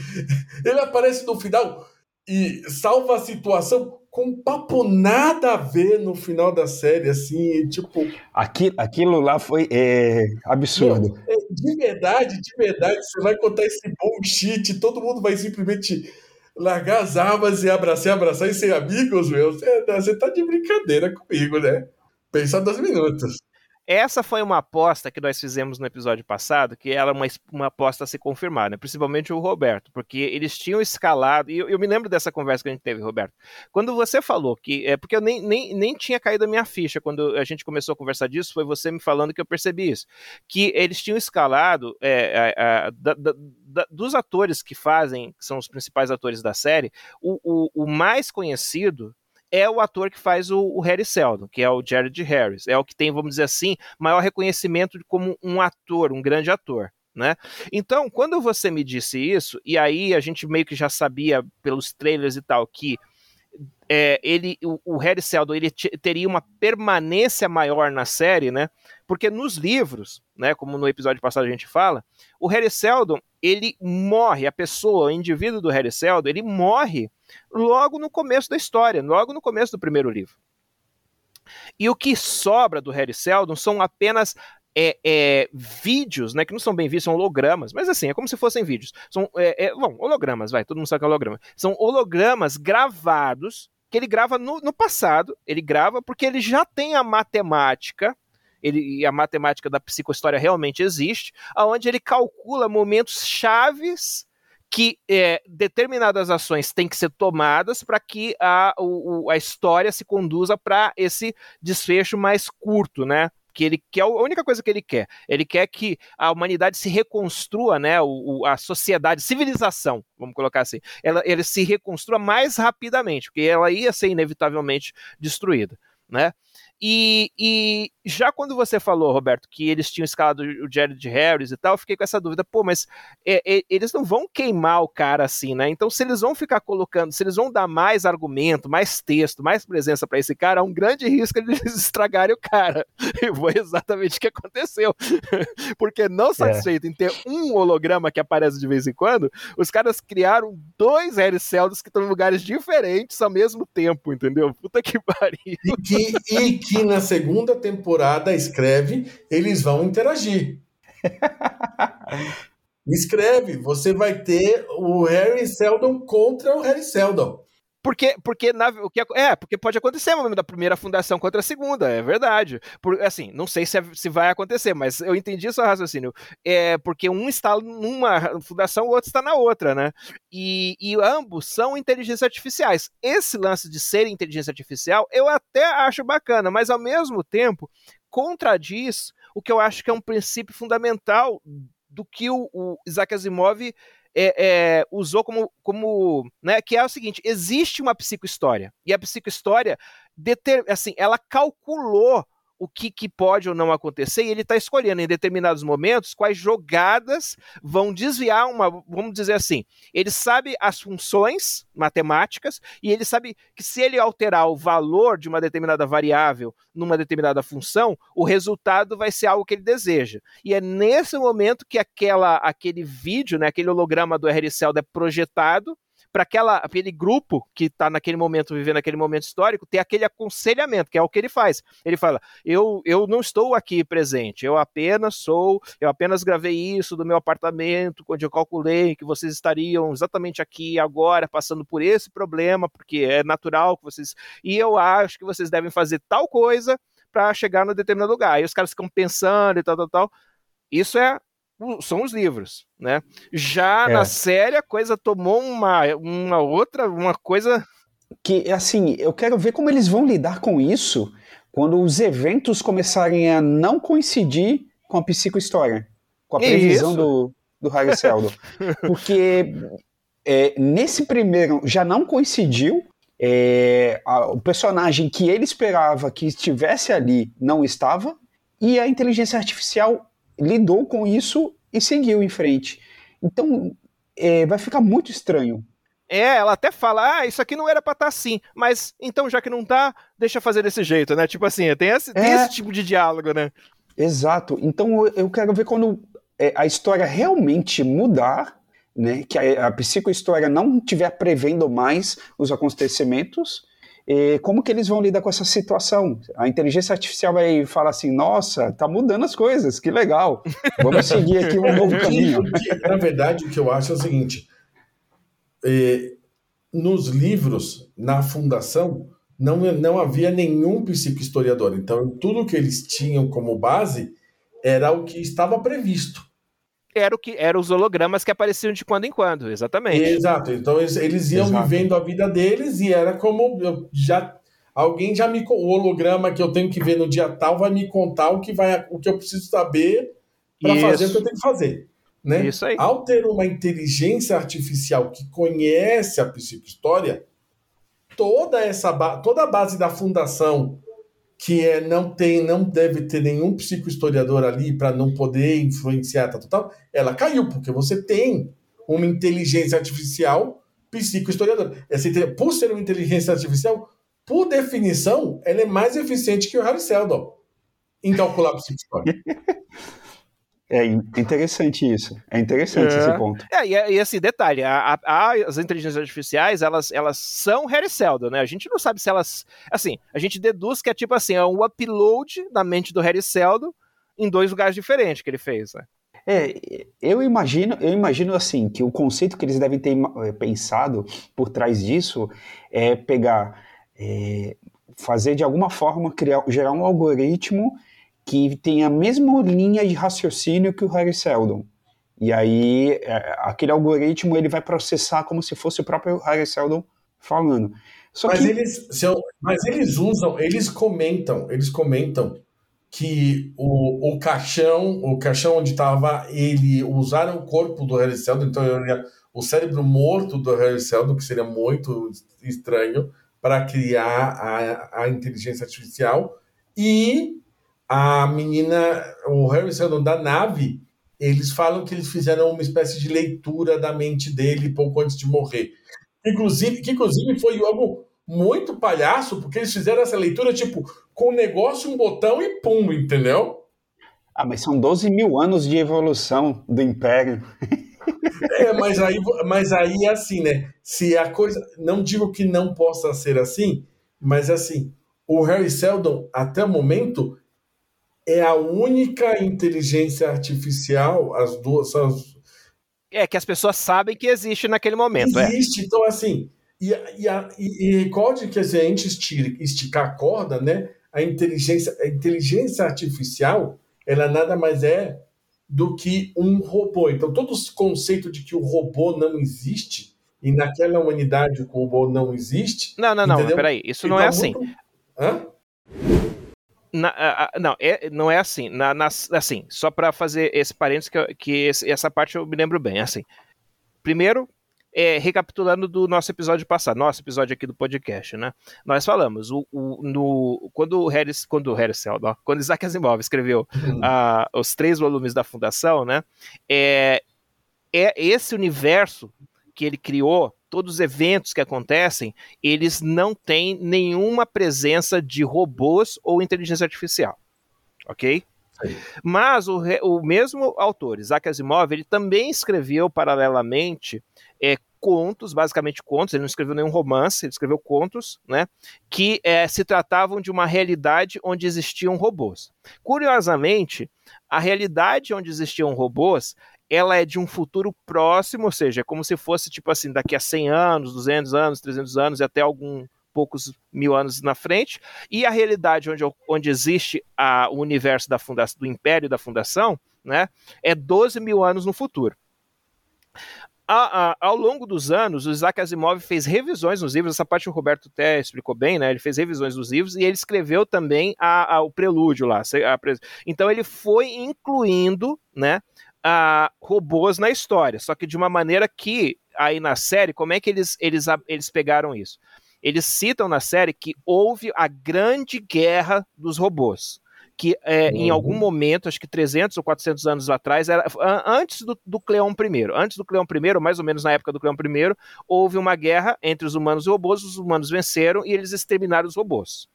Ele aparece no final e salva a situação com papo nada a ver no final da série, assim, tipo. Aquilo, aquilo lá foi é, absurdo. Não, é, de verdade, de verdade, você vai contar esse bullshit, todo mundo vai simplesmente largar as armas e abraçar, abraçar e ser amigos, meu. Você, você tá de brincadeira comigo, né? Pensa dois minutos. Essa foi uma aposta que nós fizemos no episódio passado, que era uma, uma aposta a se confirmar, né? principalmente o Roberto, porque eles tinham escalado, e eu, eu, me lembro dessa conversa que a gente teve, Roberto, quando você falou que, é porque eu nem, nem, nem tinha caído a minha ficha quando a gente começou a conversar disso, foi você me falando que eu percebi isso, que eles tinham escalado é, a, a, da, da, da, dos atores que fazem, que são os principais atores da série, o, o, o mais conhecido é o ator que faz o, o, Harry Seldon, que é o Jared Harris. É o que tem, vamos dizer assim, maior reconhecimento como um ator, um grande ator. Né? Então, quando você me disse isso, e aí a gente meio que já sabia pelos trailers e tal que é, ele, o, o Harry Seldon ele teria uma permanência maior na série, né? Porque nos livros, né, como no episódio passado a gente fala, o Harry Seldon, ele morre, a pessoa, o indivíduo do Harry Seldon, ele morre logo no começo da história, logo no começo do primeiro livro. E o que sobra do Harry Seldon são apenas é, é, vídeos, né, que não são bem vistos, são hologramas, mas assim, é como se fossem vídeos. São, é, é bom, hologramas, vai, todo mundo sabe que é holograma. São hologramas gravados, que ele grava no, no passado, ele grava porque ele já tem a matemática ele, e a matemática da psicohistória realmente existe, aonde ele calcula momentos chaves que é, determinadas ações têm que ser tomadas para que a, o, a história se conduza para esse desfecho mais curto, né? que ele quer a única coisa que ele quer. Ele quer que a humanidade se reconstrua, né? O, o, a sociedade, civilização, vamos colocar assim, ela, ele se reconstrua mais rapidamente, porque ela ia ser inevitavelmente destruída, né? E, e, já quando você falou, Roberto, que eles tinham escalado o Jared Harris e tal, eu fiquei com essa dúvida, pô, mas é, é, eles não vão queimar o cara assim, né? Então, se eles vão ficar colocando, se eles vão dar mais argumento, mais texto, mais presença para esse cara, há um grande risco de eles estragarem o cara. E foi exatamente o que aconteceu. Porque não é. satisfeito é. em ter um holograma que aparece de vez em quando, os caras criaram dois Harry Celdos que estão em lugares diferentes ao mesmo tempo, entendeu? Puta que pariu. E que, e que na segunda temporada escreve, eles vão interagir. Escreve, você vai ter o Harry Seldon contra o Harry Seldon. Porque, porque, na, o que, é, porque pode acontecer o momento da primeira fundação contra a segunda, é verdade. Por, assim, não sei se, é, se vai acontecer, mas eu entendi seu raciocínio. É porque um está numa fundação, o outro está na outra, né? E, e ambos são inteligências artificiais. Esse lance de ser inteligência artificial, eu até acho bacana, mas ao mesmo tempo contradiz o que eu acho que é um princípio fundamental do que o, o Isaac Asimov é, é, usou como, como né, que é o seguinte: existe uma psicohistória. E a psicohistória deter, assim, ela calculou o que, que, pode ou não acontecer, e ele está escolhendo em determinados momentos quais jogadas vão desviar uma, vamos dizer assim, ele sabe as funções matemáticas e ele sabe que se ele alterar o valor de uma determinada variável numa determinada função, o resultado vai ser algo que ele deseja. E é nesse momento que aquela, aquele vídeo, né, aquele holograma do RCL é projetado para aquele grupo que está naquele momento, vivendo aquele momento histórico, ter aquele aconselhamento, que é o que ele faz. Ele fala: eu, eu não estou aqui presente, eu apenas sou, eu apenas gravei isso do meu apartamento, onde eu calculei que vocês estariam exatamente aqui agora, passando por esse problema, porque é natural que vocês. E eu acho que vocês devem fazer tal coisa para chegar no determinado lugar. Aí os caras ficam pensando e tal, tal, tal. Isso é são os livros, né? Já é. na série a coisa tomou uma, uma outra, uma coisa que assim, eu quero ver como eles vão lidar com isso quando os eventos começarem a não coincidir com a psicohistória, com a previsão isso. do, do Harry Seldon. Porque é, nesse primeiro já não coincidiu, é, a, o personagem que ele esperava que estivesse ali não estava, e a inteligência artificial lidou com isso e seguiu em frente. Então, é, vai ficar muito estranho. É, ela até fala, ah, isso aqui não era pra estar tá assim, mas então já que não tá, deixa fazer desse jeito, né? Tipo assim, tem esse, é... tem esse tipo de diálogo, né? Exato. Então eu quero ver quando é, a história realmente mudar, né? Que a, a psicohistória não estiver prevendo mais os acontecimentos, e como que eles vão lidar com essa situação? A inteligência artificial vai falar assim, nossa, tá mudando as coisas, que legal, vamos seguir aqui um novo caminho. Na verdade, o que eu acho é o seguinte, é, nos livros, na fundação, não, não havia nenhum psicohistoriador. Então, tudo que eles tinham como base era o que estava previsto. Era o que eram os hologramas que apareciam de quando em quando, exatamente. Exato. Então eles, eles iam Exato. vivendo a vida deles e era como eu já alguém já me o holograma que eu tenho que ver no dia tal vai me contar o que vai o que eu preciso saber para fazer o que eu tenho que fazer. Né? Isso aí. Ao ter uma inteligência artificial que conhece a psicohistória, toda essa toda a base da fundação que é não tem não deve ter nenhum psicohistoriador ali para não poder influenciar tal, tal, ela caiu porque você tem uma inteligência artificial psicohistoriadora. Essa por ser uma inteligência artificial, por definição, ela é mais eficiente que o Harry Seldon em calcular psicohistória. É interessante isso. É interessante é. esse ponto. É, e, e esse detalhe, a, a, as inteligências artificiais, elas, elas são Harry Seldon, né? A gente não sabe se elas... Assim, a gente deduz que é tipo assim, é um upload na mente do Harry Seldon em dois lugares diferentes que ele fez, né? É, eu imagino, eu imagino assim, que o conceito que eles devem ter eh, pensado por trás disso é pegar, é, fazer de alguma forma, criar, gerar um algoritmo que tem a mesma linha de raciocínio que o Harry Seldon. E aí, é, aquele algoritmo ele vai processar como se fosse o próprio Harry Seldon falando. Só mas, que... eles, mas eles usam, eles comentam, eles comentam que o, o caixão, o caixão onde estava ele, usaram o corpo do Harry Seldon, então o cérebro morto do Harry Seldon, que seria muito estranho, para criar a, a inteligência artificial, e a menina, o Harry Seldon da nave, eles falam que eles fizeram uma espécie de leitura da mente dele pouco antes de morrer. Inclusive, que inclusive foi algo muito palhaço, porque eles fizeram essa leitura, tipo, com um negócio, um botão e pum, entendeu? Ah, mas são 12 mil anos de evolução do Império. É, mas aí, mas aí é assim, né? Se a coisa. Não digo que não possa ser assim, mas assim, o Harry Seldon, até o momento, é a única inteligência artificial, as duas. As... É, que as pessoas sabem que existe naquele momento. É. Existe, é. então assim. E, e, e, e recorde que a gente esticar a corda, né? A inteligência, a inteligência artificial, ela nada mais é do que um robô. Então, todo esse conceito de que o robô não existe, e naquela humanidade o robô não existe. Não, não, não, peraí, isso não é assim. Muito... Hã? Na, a, não, é, não é assim. Na, na assim, só para fazer esse parênteses, que, que esse, essa parte eu me lembro bem. Assim, primeiro, é, recapitulando do nosso episódio passado, nosso episódio aqui do podcast, né? Nós falamos, o, o no, quando o Harris, quando o Harris Seldon, quando Isaac Asimov escreveu uhum. uh, os três volumes da Fundação, né? É, é esse universo que ele criou todos os eventos que acontecem, eles não têm nenhuma presença de robôs ou inteligência artificial. Ok? Sim. Mas o, o, mesmo autor, Isaac Asimov, ele também escreveu paralelamente é, contos, basicamente contos, ele não escreveu nenhum romance, ele escreveu contos, né, que é, se tratavam de uma realidade onde existiam robôs. Curiosamente, a realidade onde existiam robôs ela é de um futuro próximo, ou seja, é como se fosse tipo assim, daqui a 100 anos, 200 anos, 300 anos e até algum poucos mil anos na frente, e a realidade onde, onde existe a, o universo da fundação, do império da fundação, né, é 12 mil anos no futuro. A, a, ao longo dos anos, o Isaac Asimov fez revisões nos livros, essa parte o Roberto até explicou bem, né? Ele fez revisões dos livros e ele escreveu também a, o prelúdio lá. então ele foi incluindo, né, uh, robôs na história, só que de uma maneira que, aí na série, como é que eles, eles, eles pegaram isso? Eles citam na série que houve a grande guerra dos robôs que é, uhum. em algum momento, acho que 300 ou 400 anos atrás, era, antes do, do Cleon I, antes do Cleon I, mais ou menos na época do Cleon I, houve uma guerra entre os humanos e robôs, os humanos venceram e eles exterminaram os robôs.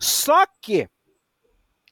Só que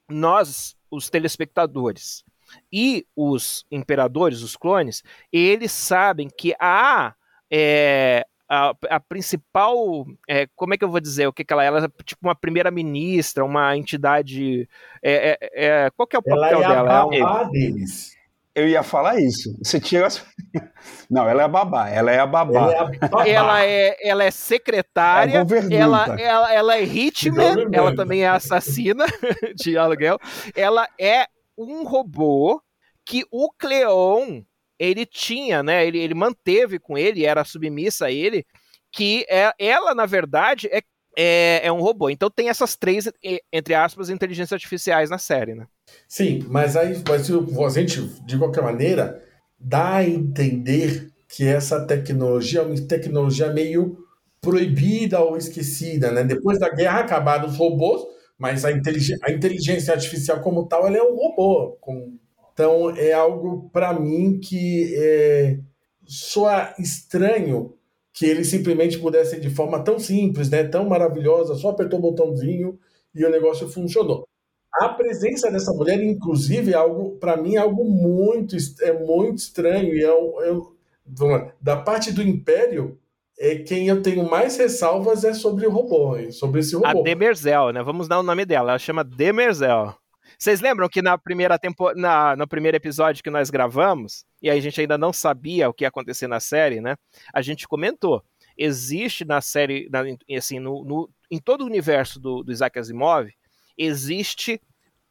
nós, os telespectadores, e os imperadores, os clones, eles sabem que a, é, a, a, principal, é, como é que eu vou dizer, o que, que ela é? Ela é tipo uma primeira-ministra, uma entidade, é, é, é qual que é o papel ela é dela? A babá deles. Eu ia falar isso. Você tira as... Não, ela é a babá. Ela é a babá. Ela é, babá. Ela é, ela é secretária. É ela, ela, ela é hitman. Ela também é assassina de aluguel. Ela é um robô que o Cleon ele tinha, né? Ele, ele manteve com ele, era submissa a ele, que é, ela, na verdade, é, é, é um robô. Então tem essas três, entre aspas, inteligências artificiais na série, né? Sim, mas aí mas a gente, de qualquer maneira, dá a entender que essa tecnologia é uma tecnologia meio proibida ou esquecida, né? Depois da guerra acabaram os robôs, mas a, inteligência, a inteligência artificial como tal, ela é um robô. Com... Então é algo para mim que é... soa estranho que ele simplesmente pudesse de forma tão simples, né, tão maravilhosa, só apertou o botãozinho e o negócio funcionou. A presença dessa mulher, inclusive, é algo, para mim, é algo muito, é muito estranho. E é, é, da parte do Império, é quem eu tenho mais ressalvas é sobre o robô, sobre esse robô. A Demerzel, né? Vamos dar o nome dela. Ela chama Demerzel. Vocês lembram que na primeira tempo... na, no primeiro episódio que nós gravamos, e a gente ainda não sabia o que ia acontecer na série, né? A gente comentou. Existe na série, na, assim, no, no, em todo o universo do, do Isaac Asimov, existe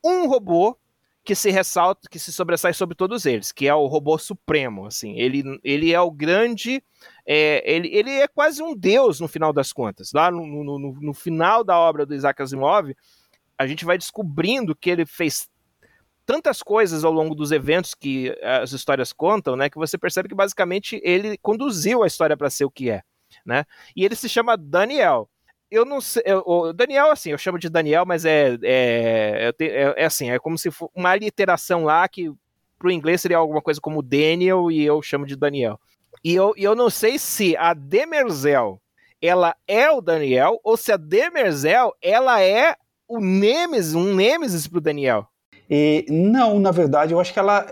um robô que se ressalta, que se sobressai sobre todos eles, que é o robô supremo, assim, ele, ele é o grande, é, ele, ele é quase um deus no final das contas, lá no, no, no, no final da obra do Isaac Asimov, a gente vai descobrindo que ele fez tantas coisas ao longo dos eventos que as histórias contam, né, que você percebe que basicamente ele conduziu a história para ser o que é, né? E ele se chama Daniel eu não sei. Eu, o Daniel, assim, eu chamo de Daniel, mas é, é, é, é assim, é como se fosse uma literação lá que pro inglês seria alguma coisa como Daniel e eu chamo de Daniel. E eu, eu não sei se a Demerzel ela é o Daniel ou se a Demerzel ela é o Nemesis, um Nemesis pro Daniel. E, não, na verdade, eu acho que ela.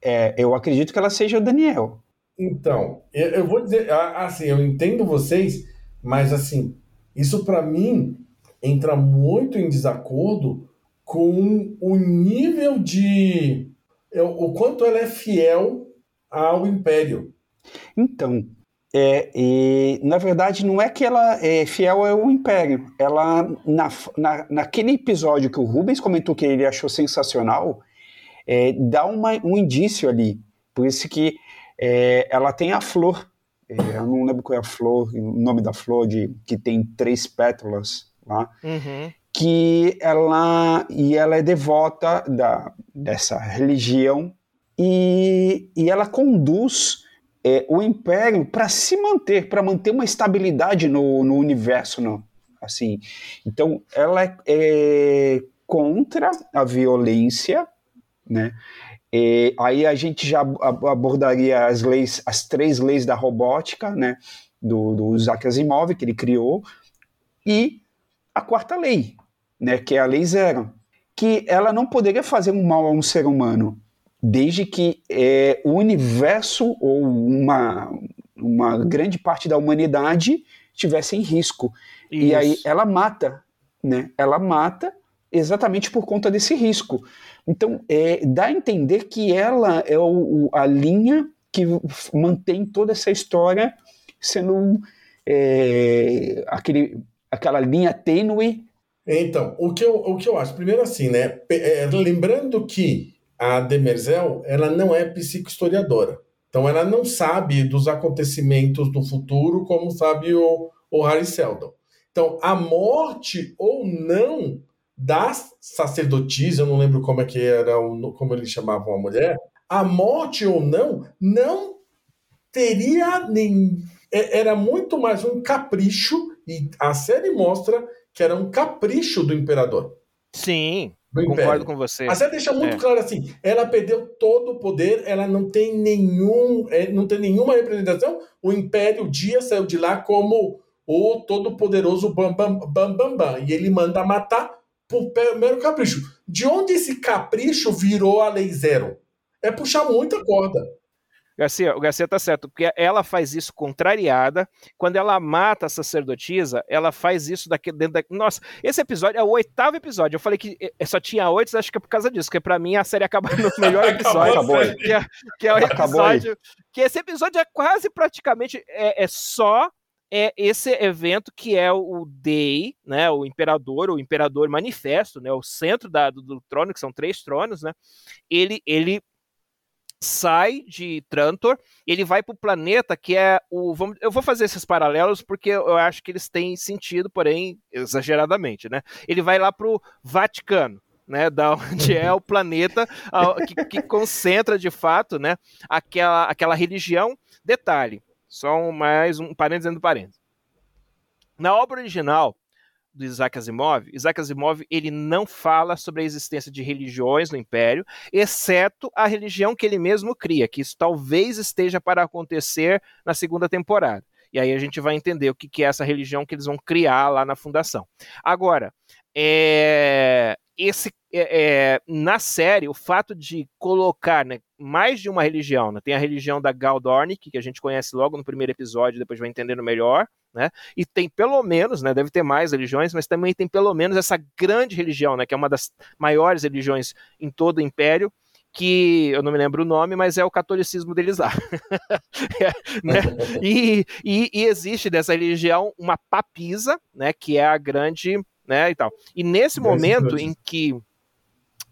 É, eu acredito que ela seja o Daniel. Então, eu, eu vou dizer, assim, eu entendo vocês, mas assim, isso, para mim, entra muito em desacordo com o nível de. o quanto ela é fiel ao Império. Então, é, e, na verdade, não é que ela é fiel ao Império. Ela, na, na, naquele episódio que o Rubens comentou que ele achou sensacional, é, dá uma, um indício ali. Por isso que é, ela tem a flor é, eu não lembro qual é a flor, o nome da flor, de, que tem três pétalas lá. Uhum. Que ela, e ela é devota da, dessa religião e, e ela conduz é, o império para se manter, para manter uma estabilidade no, no universo, não? assim. Então, ela é, é contra a violência, né? E aí a gente já abordaria as leis, as três leis da robótica, né, do, do Isaac Asimov, que ele criou, e a quarta lei, né, que é a lei zero, que ela não poderia fazer um mal a um ser humano, desde que é, o universo ou uma, uma grande parte da humanidade estivesse em risco. Isso. E aí ela mata, né, ela mata exatamente por conta desse risco. Então, é, dá a entender que ela é o, a linha que mantém toda essa história sendo é, aquele, aquela linha tênue. Então, o que, eu, o que eu acho, primeiro assim, né, é, lembrando que a Demerzel, ela não é psicohistoriadora. Então, ela não sabe dos acontecimentos do futuro como sabe o, o Harry Seldon. Então, a morte ou não da sacerdotisa, eu não lembro como é que era, como eles chamavam a mulher, a morte ou não, não teria nem. É, era muito mais um capricho, e a série mostra que era um capricho do imperador. Sim, concordo com você. A série deixa muito é. claro assim: ela perdeu todo o poder, ela não tem nenhum, é, não tem nenhuma representação. O Império Dia saiu de lá como o todo-poderoso Bam Bam, Bam Bam Bam, e ele manda matar por mero capricho. De onde esse capricho virou a lei zero? É puxar muita corda. Garcia, o Garcia tá certo, porque ela faz isso contrariada. Quando ela mata a sacerdotisa, ela faz isso daqui dentro da. Nossa, esse episódio é o oitavo episódio. Eu falei que eh, só tinha oito, acho que é por causa disso, porque pra mim a série acaba no melhor episódio. Acabou, que, é, que é o episódio. Que esse episódio é quase praticamente é, é só é esse evento que é o Day, né, o imperador, o imperador manifesto, né, o centro da, do, do, trono, que são três tronos, né, ele, ele sai de Trantor, ele vai para o planeta que é o. Vamos, eu vou fazer esses paralelos porque eu acho que eles têm sentido, porém, exageradamente, né? Ele vai lá para o Vaticano. Né, da onde é o planeta que, que, concentra de fato né, aquela, aquela religião. Detalhe, só mais um parênteses dentro do parênteses. Na obra original, do Isaac Asimov, Isaac Asimov ele não fala sobre a existência de religiões no Império, exceto a religião que ele mesmo cria, que isso talvez esteja para acontecer na segunda temporada. E aí a gente vai entender o que é essa religião que eles vão criar lá na fundação. Agora, é, esse é, é, na série, o fato de colocar né, mais de uma religião, né, tem a religião da Galdornik, que a gente conhece logo no primeiro episódio, depois vai entendendo melhor, né, e tem pelo menos, né, deve ter mais religiões, mas também tem pelo menos essa grande religião, né, que é uma das maiores religiões em todo o Império, que eu não me lembro o nome, mas é o catolicismo deles lá. é, né? e, e, e, existe dessa religião uma papisa, né, que é a grande, né, e tal. E nesse momento em que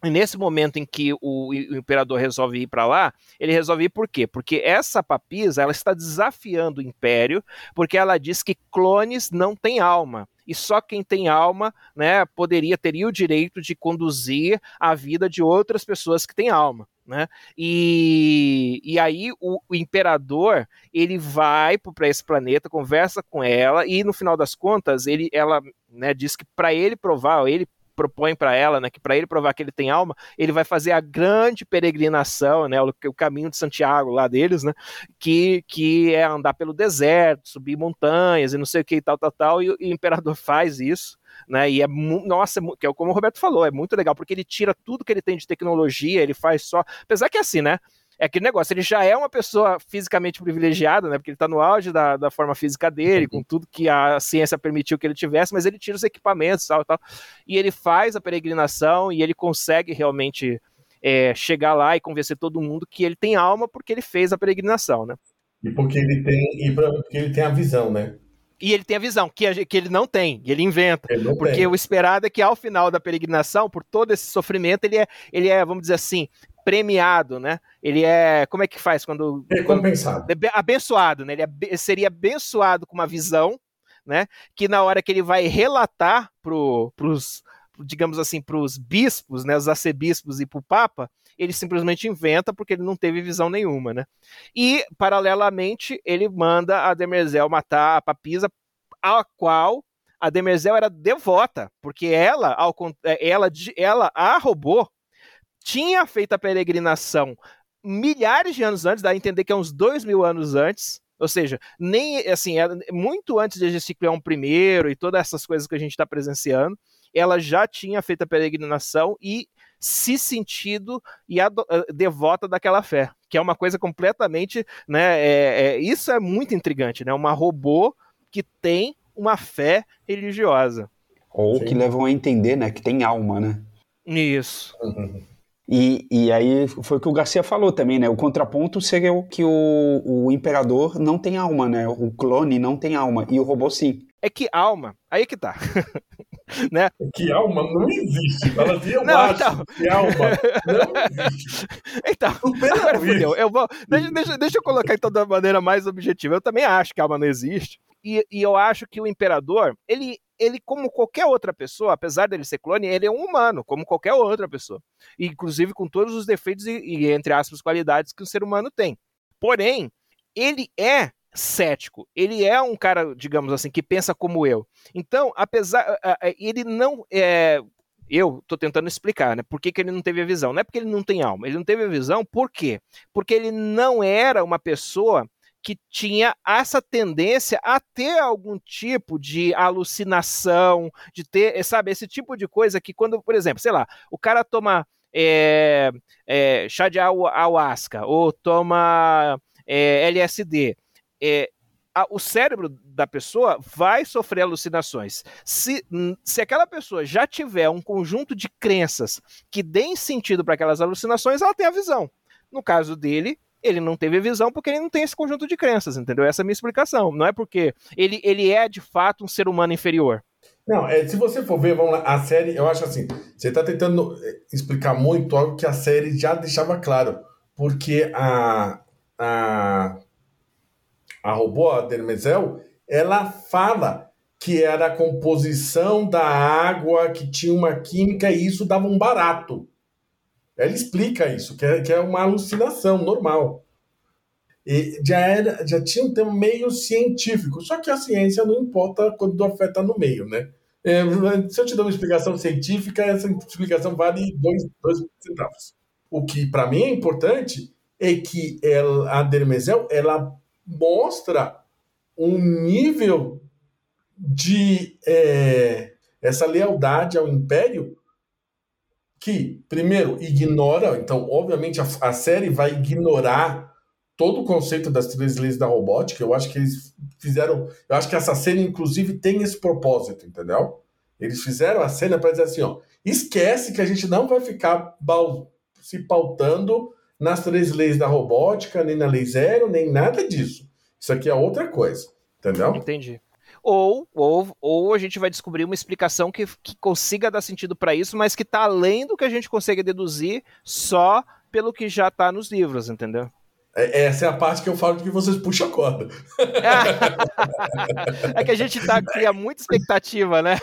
nesse momento em que o, o imperador resolve ir para lá, ele resolve ir por quê? Porque essa papisa ela está desafiando o império, porque ela diz que clones não têm alma e só quem tem alma, né, poderia teria o direito de conduzir a vida de outras pessoas que têm alma. Né? E, e aí o, o imperador ele vai para esse planeta, conversa com ela e no final das contas ele, ela né, diz que para ele provar, ele propõe para ela, né, que para ele provar que ele tem alma, ele vai fazer a grande peregrinação, né, o, o, caminho de Santiago lá deles, né, que, que é andar pelo deserto, subir montanhas e não sei o que e tal, tal, tal, e, e o imperador faz isso, né? E é nossa, que é como o Roberto falou, é muito legal porque ele tira tudo que ele tem de tecnologia, ele faz só, apesar que é assim, né? É aquele negócio, ele já é uma pessoa fisicamente privilegiada, né? Porque ele está no auge da, da forma física dele, com tudo que a ciência permitiu que ele tivesse, mas ele tira os equipamentos tal, tal, e ele faz a peregrinação e ele consegue realmente é, chegar lá e convencer todo mundo que ele tem alma porque ele fez a peregrinação, né? E porque ele tem, e porque ele tem a visão, né? E ele tem a visão, que, a, que ele não tem, ele inventa. Ele porque tem. o esperado é que ao final da peregrinação, por todo esse sofrimento, ele é, ele é, vamos dizer assim, premiado, né? Ele é. Como é que faz quando. Recompensado. Quando, é abençoado, né? Ele é, seria abençoado com uma visão, né? Que na hora que ele vai relatar pro, pros, digamos assim, pros bispos, né? Os arcebispos e pro Papa, ele simplesmente inventa porque ele não teve visão nenhuma, né? E, paralelamente, ele manda a Demerzel matar a papisa, a qual a Demerzel era devota, porque ela, ao, ela, ela a roubou tinha feito a peregrinação milhares de anos antes, dá a entender que é uns dois mil anos antes, ou seja, nem assim, é muito antes de existir um primeiro e todas essas coisas que a gente está presenciando, ela já tinha feito a peregrinação e se sentido e a eh, devota daquela fé, que é uma coisa completamente, né? É, é, isso é muito intrigante, né? Uma robô que tem uma fé religiosa. Ou Sim. que levam a entender, né? Que tem alma, né? Isso. Uhum. E, e aí foi o que o Garcia falou também, né? O contraponto seria o que o, o imperador não tem alma, né? O clone não tem alma e o robô sim. É que alma, aí é que tá. né? Que alma não existe. Fala assim, eu não, acho então... que alma não existe. Então, agora fudeu. Eu vou, deixa, deixa, deixa eu colocar então da maneira mais objetiva. Eu também acho que alma não existe. E, e eu acho que o imperador, ele, ele, como qualquer outra pessoa, apesar dele ser clone, ele é um humano, como qualquer outra pessoa. Inclusive com todos os defeitos e, e, entre aspas, qualidades que o ser humano tem. Porém, ele é cético. Ele é um cara, digamos assim, que pensa como eu. Então, apesar. Ele não. É, eu estou tentando explicar, né? Por que, que ele não teve a visão? Não é porque ele não tem alma. Ele não teve a visão, por quê? Porque ele não era uma pessoa que tinha essa tendência a ter algum tipo de alucinação, de ter, sabe, esse tipo de coisa que quando, por exemplo, sei lá, o cara toma é, é, chá de ayahuasca ou toma é, LSD, a, o cérebro da pessoa vai sofrer alucinações. Se, se aquela pessoa já tiver um conjunto de crenças que deem sentido para aquelas alucinações, ela tem a visão. No caso dele, ele não teve visão porque ele não tem esse conjunto de crenças, entendeu? Essa é a minha explicação. Não é porque ele, ele é de fato um ser humano inferior. Não, é, se você for ver, vamos lá, a série, eu acho assim, você está tentando é, explicar muito algo que a série já deixava claro, porque a, a, a robô, a Dermezel, ela fala que era a composição da água, que tinha uma química e isso dava um barato. Ela explica isso, que é, que é uma alucinação normal. E já, era, já tinha um tema meio científico, só que a ciência não importa quando a fé está no meio, né? É, se eu te dou uma explicação científica, essa explicação vale dois, dois centavos. O que para mim é importante é que ela, a Dermezel ela mostra um nível de é, essa lealdade ao império que, primeiro, ignora, então, obviamente, a, a, série vai ignorar todo o conceito das três leis da robótica. Eu acho que eles fizeram. Eu acho que essa cena, inclusive, tem esse propósito, entendeu? Eles fizeram a cena para dizer assim: ó, esquece que a gente não vai ficar se pautando nas três leis da robótica, nem na lei zero, nem nada disso. Isso aqui é outra coisa, entendeu? Entendi ou, ou, ou a gente vai descobrir uma explicação que, que consiga dar sentido para isso, mas que está além do que a gente consegue deduzir só pelo que já está nos livros, entendeu? É, essa é a parte que eu falo de que vocês puxam a corda. é que a gente tá, cria muita expectativa, né?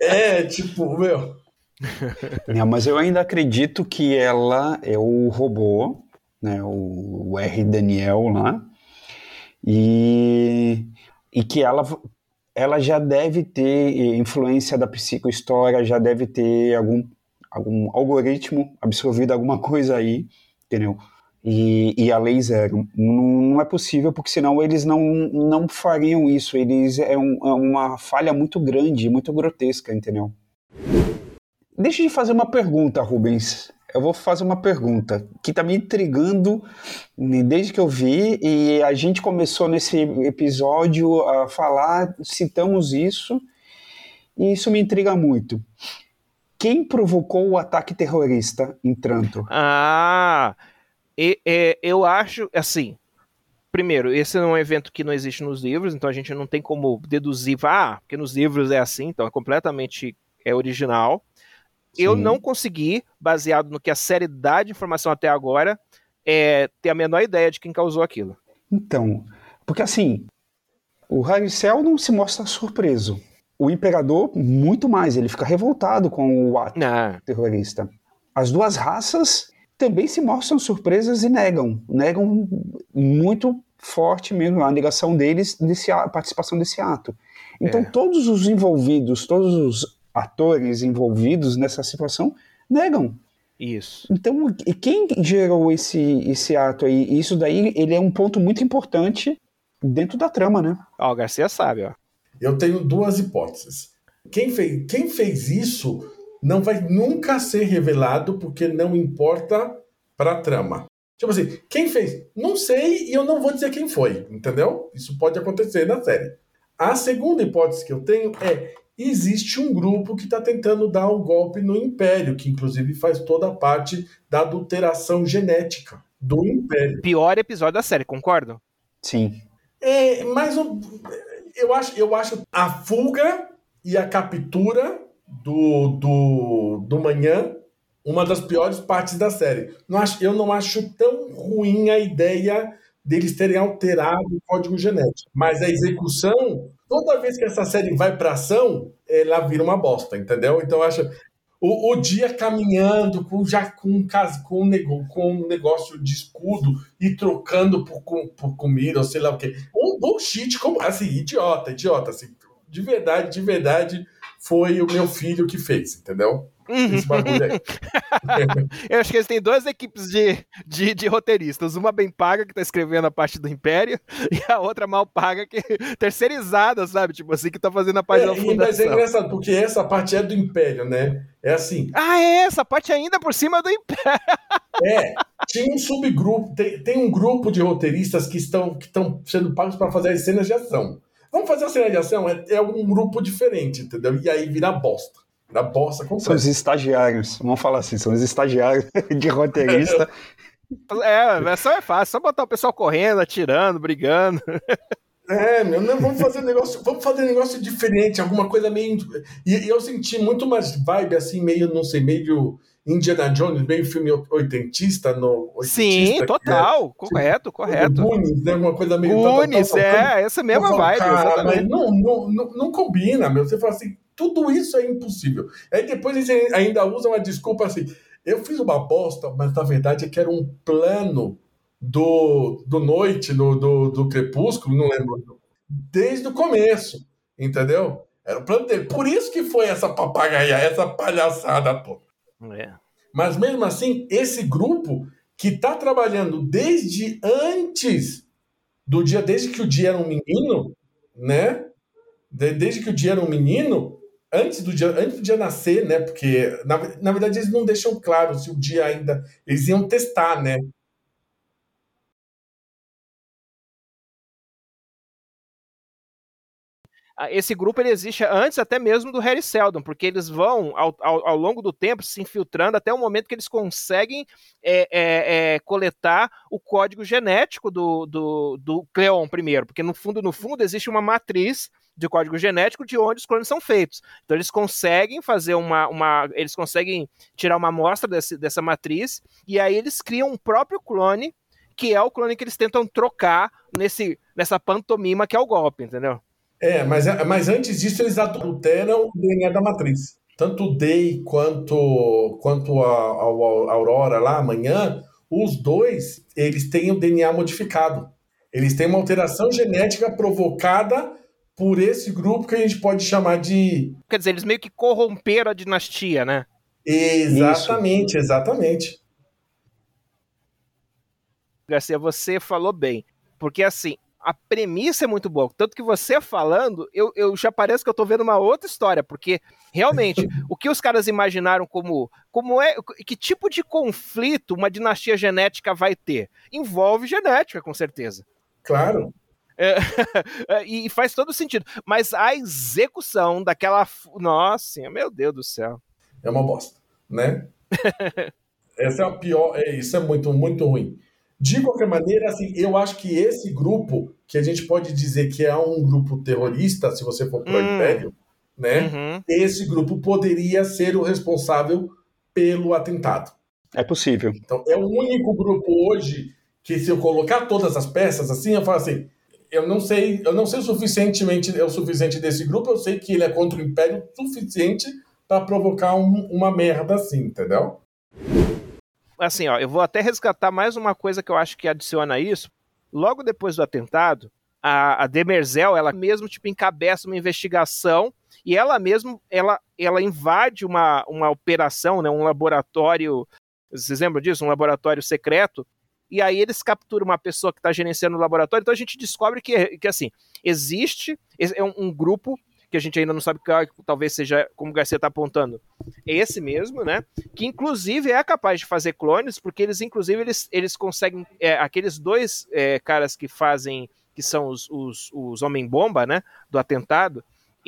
é, tipo, meu. Não, mas eu ainda acredito que ela é o robô, né, o, o R. Daniel lá, e e que ela, ela já deve ter influência da psicohistória, já deve ter algum, algum algoritmo absorvido alguma coisa aí, entendeu? E, e a lei zero. Não, não, é possível, porque senão eles não, não fariam isso. Eles é, um, é uma falha muito grande, muito grotesca, entendeu? Deixa de fazer uma pergunta, Rubens eu vou fazer uma pergunta que está me intrigando né, desde que eu vi e a gente começou nesse episódio a falar, citamos isso e isso me intriga muito. Quem provocou o ataque terrorista em Tranto? Ah, e, e, eu acho assim. Primeiro, esse é um evento que não existe nos livros, então a gente não tem como deduzir, ah, porque nos livros é assim, então é completamente é original. Eu não consegui, baseado no que a série dá de informação até agora, é, ter a menor ideia de quem causou aquilo. Então, porque assim, o Haricel não se mostra surpreso. O imperador, muito mais, ele fica revoltado com o ato ah. terrorista. As duas raças também se mostram surpresas e negam. Negam muito forte mesmo a negação deles, desse, a participação desse ato. Então, é. todos os envolvidos, todos os atores envolvidos nessa situação negam. Isso. Então, quem gerou esse, esse ato aí? Isso daí, ele é um ponto muito importante dentro da trama, né? Ó, o Garcia sabe, ó. Eu tenho duas hipóteses. Quem fez, quem fez isso não vai nunca ser revelado porque não importa para a trama. Tipo assim, quem fez? Não sei e eu não vou dizer quem foi, entendeu? Isso pode acontecer na série. A segunda hipótese que eu tenho é existe um grupo que está tentando dar um golpe no Império, que inclusive faz toda a parte da adulteração genética do Império. Pior episódio da série, concordo? Sim. É, mas eu, eu, acho, eu acho a fuga e a captura do, do, do manhã uma das piores partes da série. Não acho, eu não acho tão ruim a ideia deles terem alterado o código genético. Mas a execução toda vez que essa série vai para ação, ela vira uma bosta, entendeu? Então eu acho o, o dia caminhando com já com, com, um, com um negócio de escudo e trocando por, por comida, ou sei lá o quê. Um bullshit como assim, idiota, idiota, assim, de verdade, de verdade, foi o meu filho que fez, entendeu? Uhum. Esse bagulho aí. Eu acho que eles têm duas equipes de, de, de roteiristas. Uma bem paga, que tá escrevendo a parte do Império, e a outra mal paga, que terceirizada, sabe? Tipo assim, que tá fazendo a parte da É, e- fundação. mas é engraçado, porque essa parte é do Império, né? É assim, Ah, é essa parte ainda por cima do Império. é, tinha um subgrupo, tem, tem um grupo de roteiristas que estão, que estão sendo pagos para fazer as cenas de ação. Vamos fazer a cena de ação? É, é um grupo diferente, entendeu? E aí vira bosta. Vira bosta São completa. os estagiários, vamos falar assim, são os estagiários de roteirista. É, só é fácil, só botar o pessoal correndo, atirando, brigando. É, meu, não, vamos fazer negócio, vamos fazer negócio diferente, alguma coisa meio. E, e eu senti muito mais vibe assim, meio, não sei, meio Indiana Jones, meio filme oitentista no. oitentista, Sim, que é total. Correto, correto. Goonies, né? Alguma coisa meio. Goonies, é, essa mesma falo, vibe, cara, mas não, não, não, não combina, meu. Você fala assim, tudo isso é impossível. Aí depois eles ainda usam a desculpa assim, eu fiz uma bosta, mas na verdade é que era um plano do, do Noite, do, do, do Crepúsculo, não lembro, desde o começo, entendeu? Era o plano dele. Por isso que foi essa papagaia, essa palhaçada toda. É. Mas mesmo assim, esse grupo que está trabalhando desde antes do dia, desde que o dia era um menino, né? De- Desde que o dia era um menino, antes do dia, antes do dia nascer, né? Porque na, na verdade eles não deixam claro se o dia ainda eles iam testar, né? Ah, Esse grupo ele existe antes até mesmo do Harry Seldon, porque eles vão ao, ao, ao longo do tempo se infiltrando até o momento que eles conseguem é, é, é, coletar o código genético do, do, do Cleon primeiro, porque no fundo, no fundo existe uma matriz de código genético de onde os clones são feitos. Então eles conseguem fazer uma, uma eles conseguem tirar uma amostra desse, dessa matriz e aí eles criam um próprio clone que é o clone que eles tentam trocar nesse, nessa pantomima que é o golpe, entendeu? É, mas, mas antes disso eles adulteram o DNA da matriz. Tanto o Day quanto, quanto a, a, a Aurora lá amanhã, os dois eles têm o DNA modificado. Eles têm uma alteração genética provocada por esse grupo que a gente pode chamar de. Quer dizer, eles meio que corromperam a dinastia, né? Exatamente, exatamente. Garcia, você falou bem. Porque assim, a premissa é muito boa. Tanto que você falando, eu, eu já parece que eu tô vendo uma outra história. Porque realmente, o que os caras imaginaram como. como é Que tipo de conflito uma dinastia genética vai ter? Envolve genética, com certeza. Claro. É, e faz todo sentido. Mas a execução daquela. Nossa, meu Deus do céu. É uma bosta, né? Essa é a pior. É, isso é muito, muito ruim. De qualquer maneira, assim, eu acho que esse grupo, que a gente pode dizer que é um grupo terrorista, se você for pro Hum. Império, né? Uhum. Esse grupo poderia ser o responsável pelo atentado. É possível. Então, é o único grupo hoje que, se eu colocar todas as peças assim, eu falo assim, eu não sei, eu não sei o suficientemente o suficiente desse grupo, eu sei que ele é contra o Império o suficiente para provocar um- uma merda assim, entendeu? assim, ó, eu vou até resgatar mais uma coisa que eu acho que adiciona isso. Logo depois do atentado, a, a Demerzel, ela mesmo tipo encabeça uma investigação e ela mesmo ela, ela invade uma, uma operação, né, um laboratório, vocês lembram disso? Um laboratório secreto. E aí eles capturam uma pessoa que está gerenciando o laboratório. Então a gente descobre que, que assim, existe é um, um grupo que a gente ainda não sabe que talvez seja, como o Garcia está apontando, esse mesmo, né? Que inclusive é capaz de fazer clones, porque eles, inclusive, eles, eles conseguem. É, aqueles dois é, caras que fazem, que são os, os, os Homem-Bomba, né? Do atentado,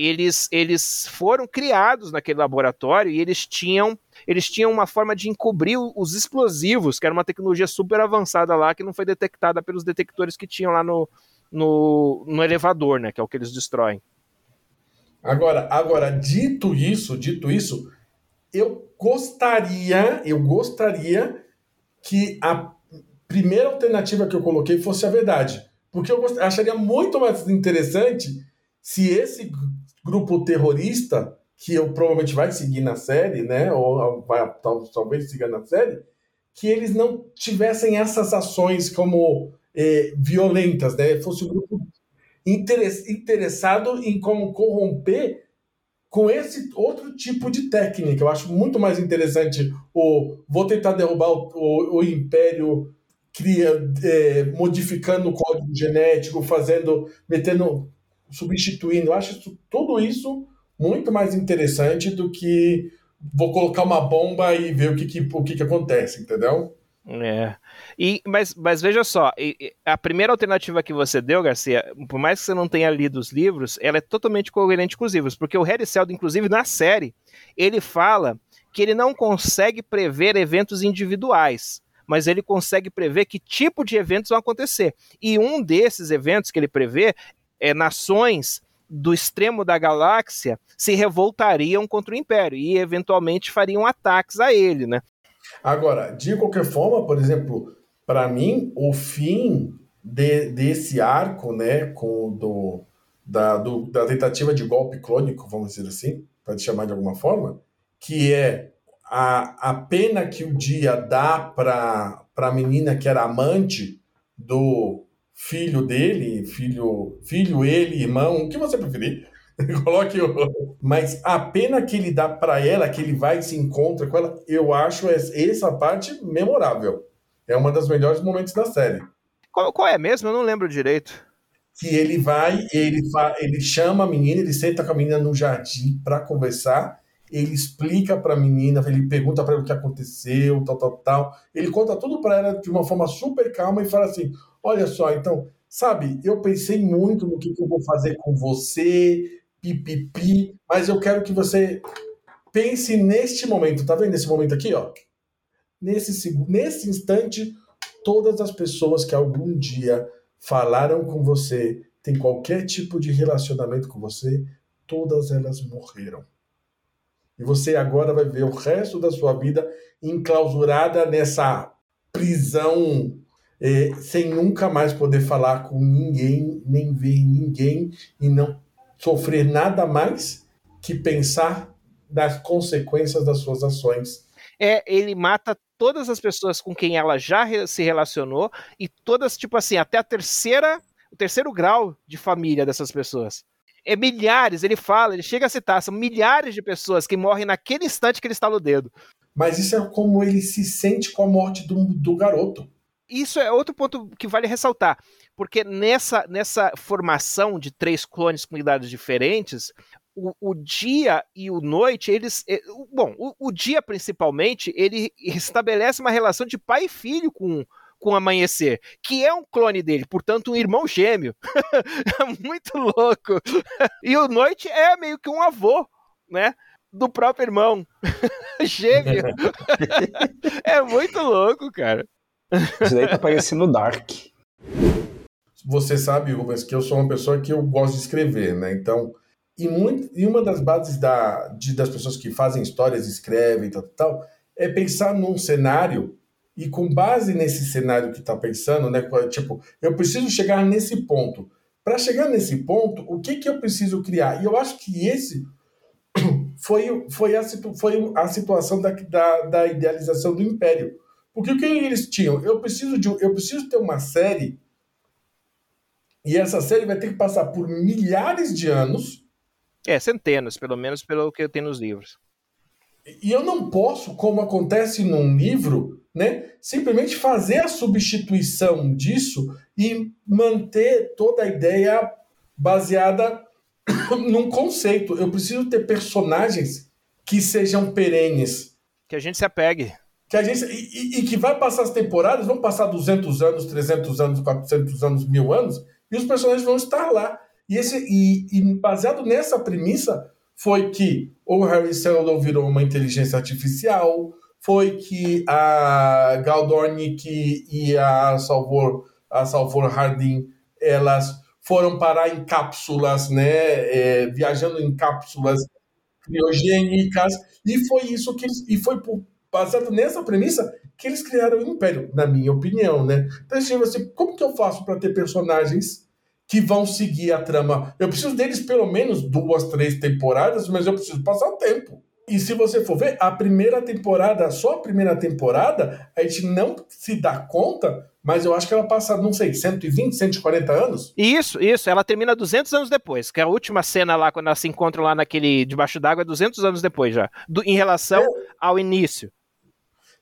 eles, eles foram criados naquele laboratório e eles tinham, eles tinham uma forma de encobrir os explosivos, que era uma tecnologia super avançada lá, que não foi detectada pelos detectores que tinham lá no, no, no elevador, né? Que é o que eles destroem. Agora, agora, dito isso, dito isso, eu gostaria, eu gostaria que a primeira alternativa que eu coloquei fosse a verdade. Porque eu acharia muito mais interessante se esse grupo terrorista, que eu provavelmente vai seguir na série, né? Ou vai, talvez siga na série, que eles não tivessem essas ações como eh, violentas, né? Fosse um grupo interessado em como corromper com esse outro tipo de técnica. Eu acho muito mais interessante o vou tentar derrubar o, o, o império cria, é, modificando o código genético, fazendo, metendo, substituindo. Eu acho isso, tudo isso muito mais interessante do que vou colocar uma bomba e ver o que, que o que, que acontece, entendeu? É. E, mas, mas veja só, a primeira alternativa que você deu, Garcia, por mais que você não tenha lido os livros, ela é totalmente coerente com os livros, porque o Harry Seldon, inclusive na série, ele fala que ele não consegue prever eventos individuais, mas ele consegue prever que tipo de eventos vão acontecer. E um desses eventos que ele prevê é nações do extremo da galáxia se revoltariam contra o Império e eventualmente fariam ataques a ele, né? Agora, de qualquer forma, por exemplo, para mim, o fim de, desse arco, né, com do, da, do, da tentativa de golpe clônico, vamos dizer assim, para chamar de alguma forma, que é a, a pena que o dia dá para a menina que era amante do filho dele, filho, filho ele, irmão, o que você preferir, Coloque o. Mas a pena que ele dá para ela, que ele vai e se encontra com ela, eu acho essa parte memorável. É uma das melhores momentos da série. Qual, qual é mesmo? Eu não lembro direito. Que ele vai, ele, ele chama a menina, ele senta com a menina no jardim para conversar. Ele explica para a menina, ele pergunta para ela o que aconteceu, tal, tal, tal. Ele conta tudo para ela de uma forma super calma e fala assim: Olha só, então, sabe, eu pensei muito no que, que eu vou fazer com você, pipipi, mas eu quero que você pense neste momento, tá vendo esse momento aqui, ó? Nesse, nesse instante, todas as pessoas que algum dia falaram com você, tem qualquer tipo de relacionamento com você, todas elas morreram. E você agora vai ver o resto da sua vida enclausurada nessa prisão, eh, sem nunca mais poder falar com ninguém, nem ver ninguém e não sofrer nada mais que pensar nas consequências das suas ações. É, ele mata todas as pessoas com quem ela já se relacionou e todas, tipo assim, até a terceira, o terceiro grau de família dessas pessoas. É milhares, ele fala, ele chega a citar, são milhares de pessoas que morrem naquele instante que ele estala o dedo. Mas isso é como ele se sente com a morte do, do garoto. Isso é outro ponto que vale ressaltar porque nessa, nessa formação de três clones com idades diferentes, o, o, dia e o noite, eles. Bom, o, o, dia principalmente, ele estabelece uma relação de pai e filho com, com o amanhecer, que é um clone dele, portanto, um irmão gêmeo. é muito louco. e o noite é meio que um avô, né? Do próprio irmão. gêmeo. é muito louco, cara. Isso daí tá parecendo Dark você sabe, Rubens, que eu sou uma pessoa que eu gosto de escrever, né? Então, e, muito, e uma das bases da, de, das pessoas que fazem histórias, escrevem tal, tal, é pensar num cenário e com base nesse cenário que está pensando, né? Tipo, eu preciso chegar nesse ponto. Para chegar nesse ponto, o que, que eu preciso criar? E eu acho que esse foi, foi, a, foi a situação da, da, da idealização do Império. Porque o que eles tinham? Eu preciso, de, eu preciso ter uma série e essa série vai ter que passar por milhares de anos. É, centenas, pelo menos pelo que eu tenho nos livros. E eu não posso, como acontece num livro, né, simplesmente fazer a substituição disso e manter toda a ideia baseada num conceito. Eu preciso ter personagens que sejam perenes. Que a gente se apegue. Que a gente, e, e que vai passar as temporadas, vão passar 200 anos, 300 anos, 400 anos, mil anos, e os personagens vão estar lá. E, esse, e, e baseado nessa premissa, foi que o Harry Seldon virou uma inteligência artificial, foi que a Galdornik e a Salvor, a Salvor Hardin, elas foram parar em cápsulas, né, é, viajando em cápsulas criogênicas, e foi isso que e foi por, baseado nessa premissa que eles criaram o Império, na minha opinião, né? Então, assim, como que eu faço para ter personagens que vão seguir a trama? Eu preciso deles pelo menos duas, três temporadas, mas eu preciso passar o tempo. e se você for ver, a primeira temporada, só a primeira temporada, a gente não se dá conta, mas eu acho que ela passa, não sei, 120, 140 anos? Isso, isso. Ela termina 200 anos depois, que é a última cena lá, quando elas se encontram lá naquele debaixo d'água, é 200 anos depois já, do, em relação é. ao início.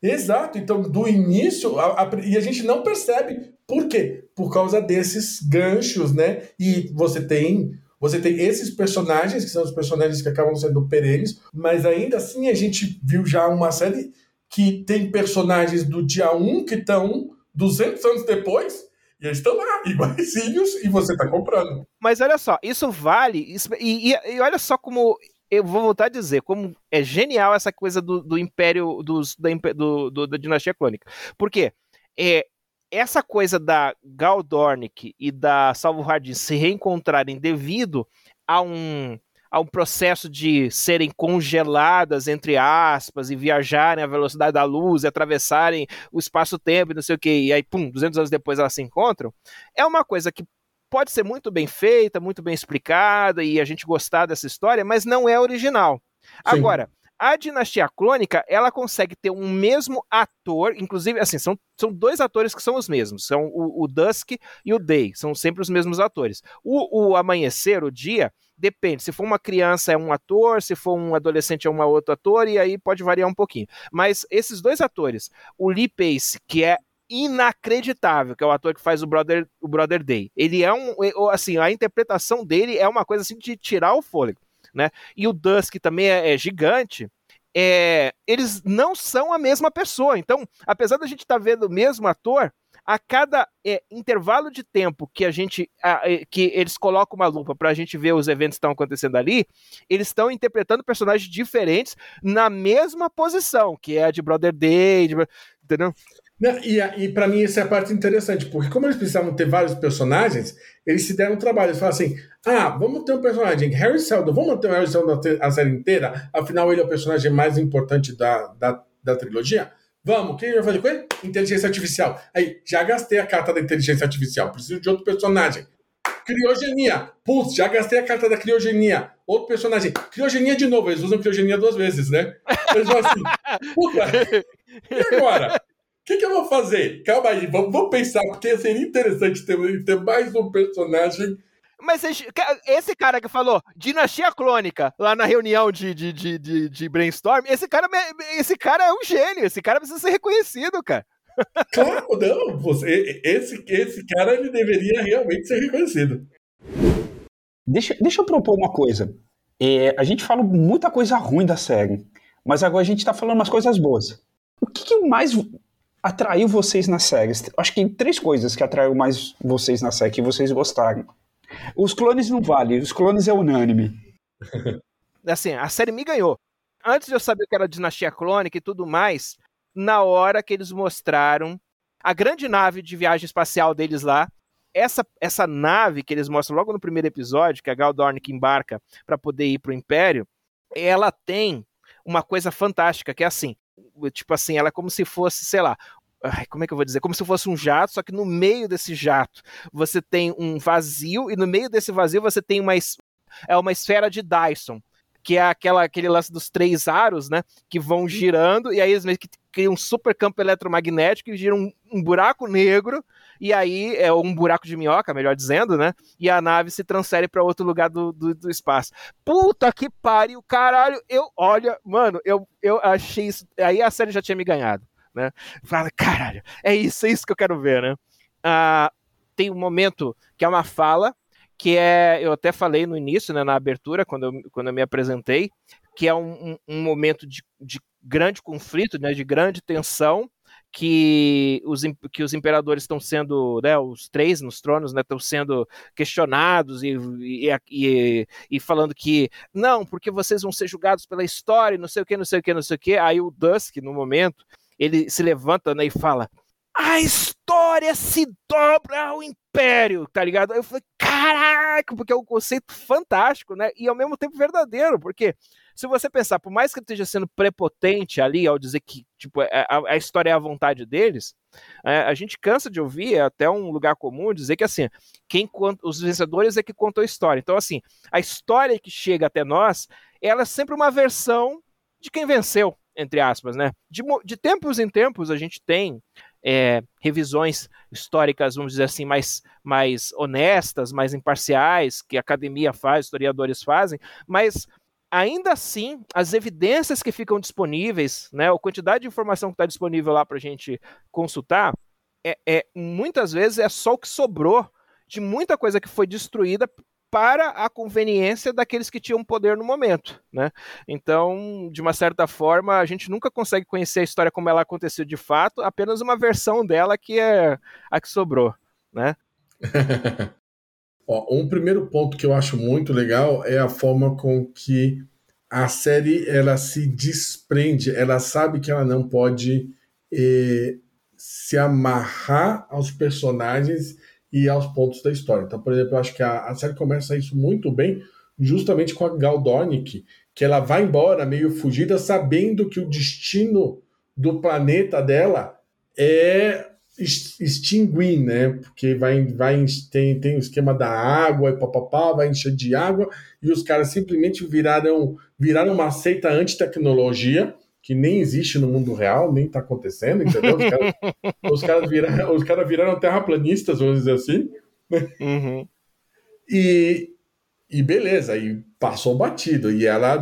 Exato, então do início, a, a, e a gente não percebe. Por quê? Por causa desses ganchos, né? E você tem você tem esses personagens, que são os personagens que acabam sendo perenes, mas ainda assim a gente viu já uma série que tem personagens do dia 1 que estão 200 anos depois e eles estão lá, iguaizinhos, e você está comprando. Mas olha só, isso vale. E, e, e, olha só como. Eu vou voltar a dizer, como é genial essa coisa do, do Império, dos, da, do, do, da Dinastia Clônica. Por quê? É, essa coisa da Gal Dornick e da Salvo Hardin se reencontrarem devido a um, a um processo de serem congeladas, entre aspas, e viajarem à velocidade da luz, e atravessarem o espaço-tempo, não sei o que, e aí, pum, 200 anos depois elas se encontram, é uma coisa que pode ser muito bem feita, muito bem explicada, e a gente gostar dessa história, mas não é original. Sim. Agora, a dinastia clônica, ela consegue ter um mesmo ator, inclusive, assim, são, são dois atores que são os mesmos, são o, o Dusk e o Day, são sempre os mesmos atores. O, o Amanhecer, o Dia, depende, se for uma criança é um ator, se for um adolescente é um outro ator, e aí pode variar um pouquinho. Mas esses dois atores, o Lee Pace, que é inacreditável, que é o ator que faz o Brother, o Brother Day, ele é um, assim, a interpretação dele é uma coisa assim de tirar o fôlego né? E o Dusk também é, é gigante. É, eles não são a mesma pessoa. Então, apesar da gente estar tá vendo o mesmo ator, a cada é, intervalo de tempo que a gente a, que eles colocam uma lupa para a gente ver os eventos que estão acontecendo ali, eles estão interpretando personagens diferentes na mesma posição, que é a de Brother Day, de, entendeu? E e para mim essa é a parte interessante, porque como eles precisavam ter vários personagens, eles se deram trabalho. Eles falaram assim: ah, vamos ter um personagem, Harry Seldon, vamos manter o Harry Seldon a série inteira? Afinal, ele é o personagem mais importante da, da, da trilogia? Vamos, o que a gente vai fazer com ele? Inteligência artificial. Aí, já gastei a carta da inteligência artificial, preciso de outro personagem. Criogenia. Putz, já gastei a carta da criogenia. Outro personagem. Criogenia de novo. Eles usam criogenia duas vezes, né? Eles vão assim. Puta. E agora? Que, que eu vou fazer? Calma aí, vamos, vamos pensar, porque seria interessante ter, ter mais um personagem mas esse cara que falou dinastia clônica lá na reunião de, de, de, de, de brainstorm, esse cara, esse cara é um gênio, esse cara precisa ser reconhecido, cara. Claro, não, você, esse, esse cara ele deveria realmente ser reconhecido. Deixa, deixa eu propor uma coisa. É, a gente fala muita coisa ruim da série, mas agora a gente está falando umas coisas boas. O que, que mais atraiu vocês na série? Acho que três coisas que atraiu mais vocês na série, que vocês gostaram. Os clones não valem, os clones é unânime. assim, a série me ganhou. Antes de eu saber que era dinastia clônica e tudo mais, na hora que eles mostraram a grande nave de viagem espacial deles lá, essa, essa nave que eles mostram logo no primeiro episódio, que a Gal Dorn embarca para poder ir pro Império, ela tem uma coisa fantástica, que é assim, tipo assim, ela é como se fosse, sei lá, como é que eu vou dizer? Como se fosse um jato, só que no meio desse jato você tem um vazio e no meio desse vazio você tem uma é uma esfera de Dyson, que é aquela, aquele lance dos três aros, né? Que vão girando e aí eles meio que criam um super campo eletromagnético e giram um, um buraco negro e aí é um buraco de minhoca, melhor dizendo, né? E a nave se transfere para outro lugar do, do, do, espaço. Puta que pariu, caralho! Eu, olha, mano, eu, eu achei isso. Aí a série já tinha me ganhado né? Fala, caralho, é isso, é isso que eu quero ver, né? Ah, tem um momento que é uma fala, que é, eu até falei no início, né, na abertura, quando eu, quando eu me apresentei, que é um, um, um momento de, de grande conflito, né, de grande tensão, que os, que os imperadores estão sendo, né, os três nos tronos, né, estão sendo questionados e, e, e, e, falando que não, porque vocês vão ser julgados pela história, não sei o que, não sei o que, não sei o que. Aí o Dusk, no momento, ele se levanta né, e fala: A história se dobra ao império, tá ligado? Eu falei, caraca, porque é um conceito fantástico, né? E ao mesmo tempo verdadeiro, porque se você pensar, por mais que ele esteja sendo prepotente ali ao dizer que tipo, é, a, a história é a vontade deles, é, a gente cansa de ouvir, é até um lugar comum, dizer que assim, quem conta, os vencedores é que contam a história. Então, assim, a história que chega até nós, ela é sempre uma versão de quem venceu, entre aspas, né? De, de tempos em tempos a gente tem é, revisões históricas, vamos dizer assim, mais, mais honestas, mais imparciais, que a academia faz, historiadores fazem, mas ainda assim, as evidências que ficam disponíveis, né, a quantidade de informação que está disponível lá para a gente consultar, é, é, muitas vezes é só o que sobrou de muita coisa que foi destruída para a conveniência daqueles que tinham poder no momento, né? Então, de uma certa forma, a gente nunca consegue conhecer a história como ela aconteceu de fato, apenas uma versão dela que é a que sobrou, né? Ó, um primeiro ponto que eu acho muito legal é a forma com que a série ela se desprende, ela sabe que ela não pode eh, se amarrar aos personagens e aos pontos da história. Então, por exemplo, eu acho que a, a série começa isso muito bem, justamente com a Gal Dornick, que ela vai embora meio fugida, sabendo que o destino do planeta dela é extinguir, né? Porque vai, vai tem, tem o esquema da água e papapá, vai encher de água, e os caras simplesmente viraram, viraram uma seita anti-tecnologia que nem existe no mundo real, nem está acontecendo, entendeu? Os caras, os caras, viraram, os caras viraram terraplanistas, vamos dizer assim. Né? Uhum. E, e beleza, e passou batido. E ela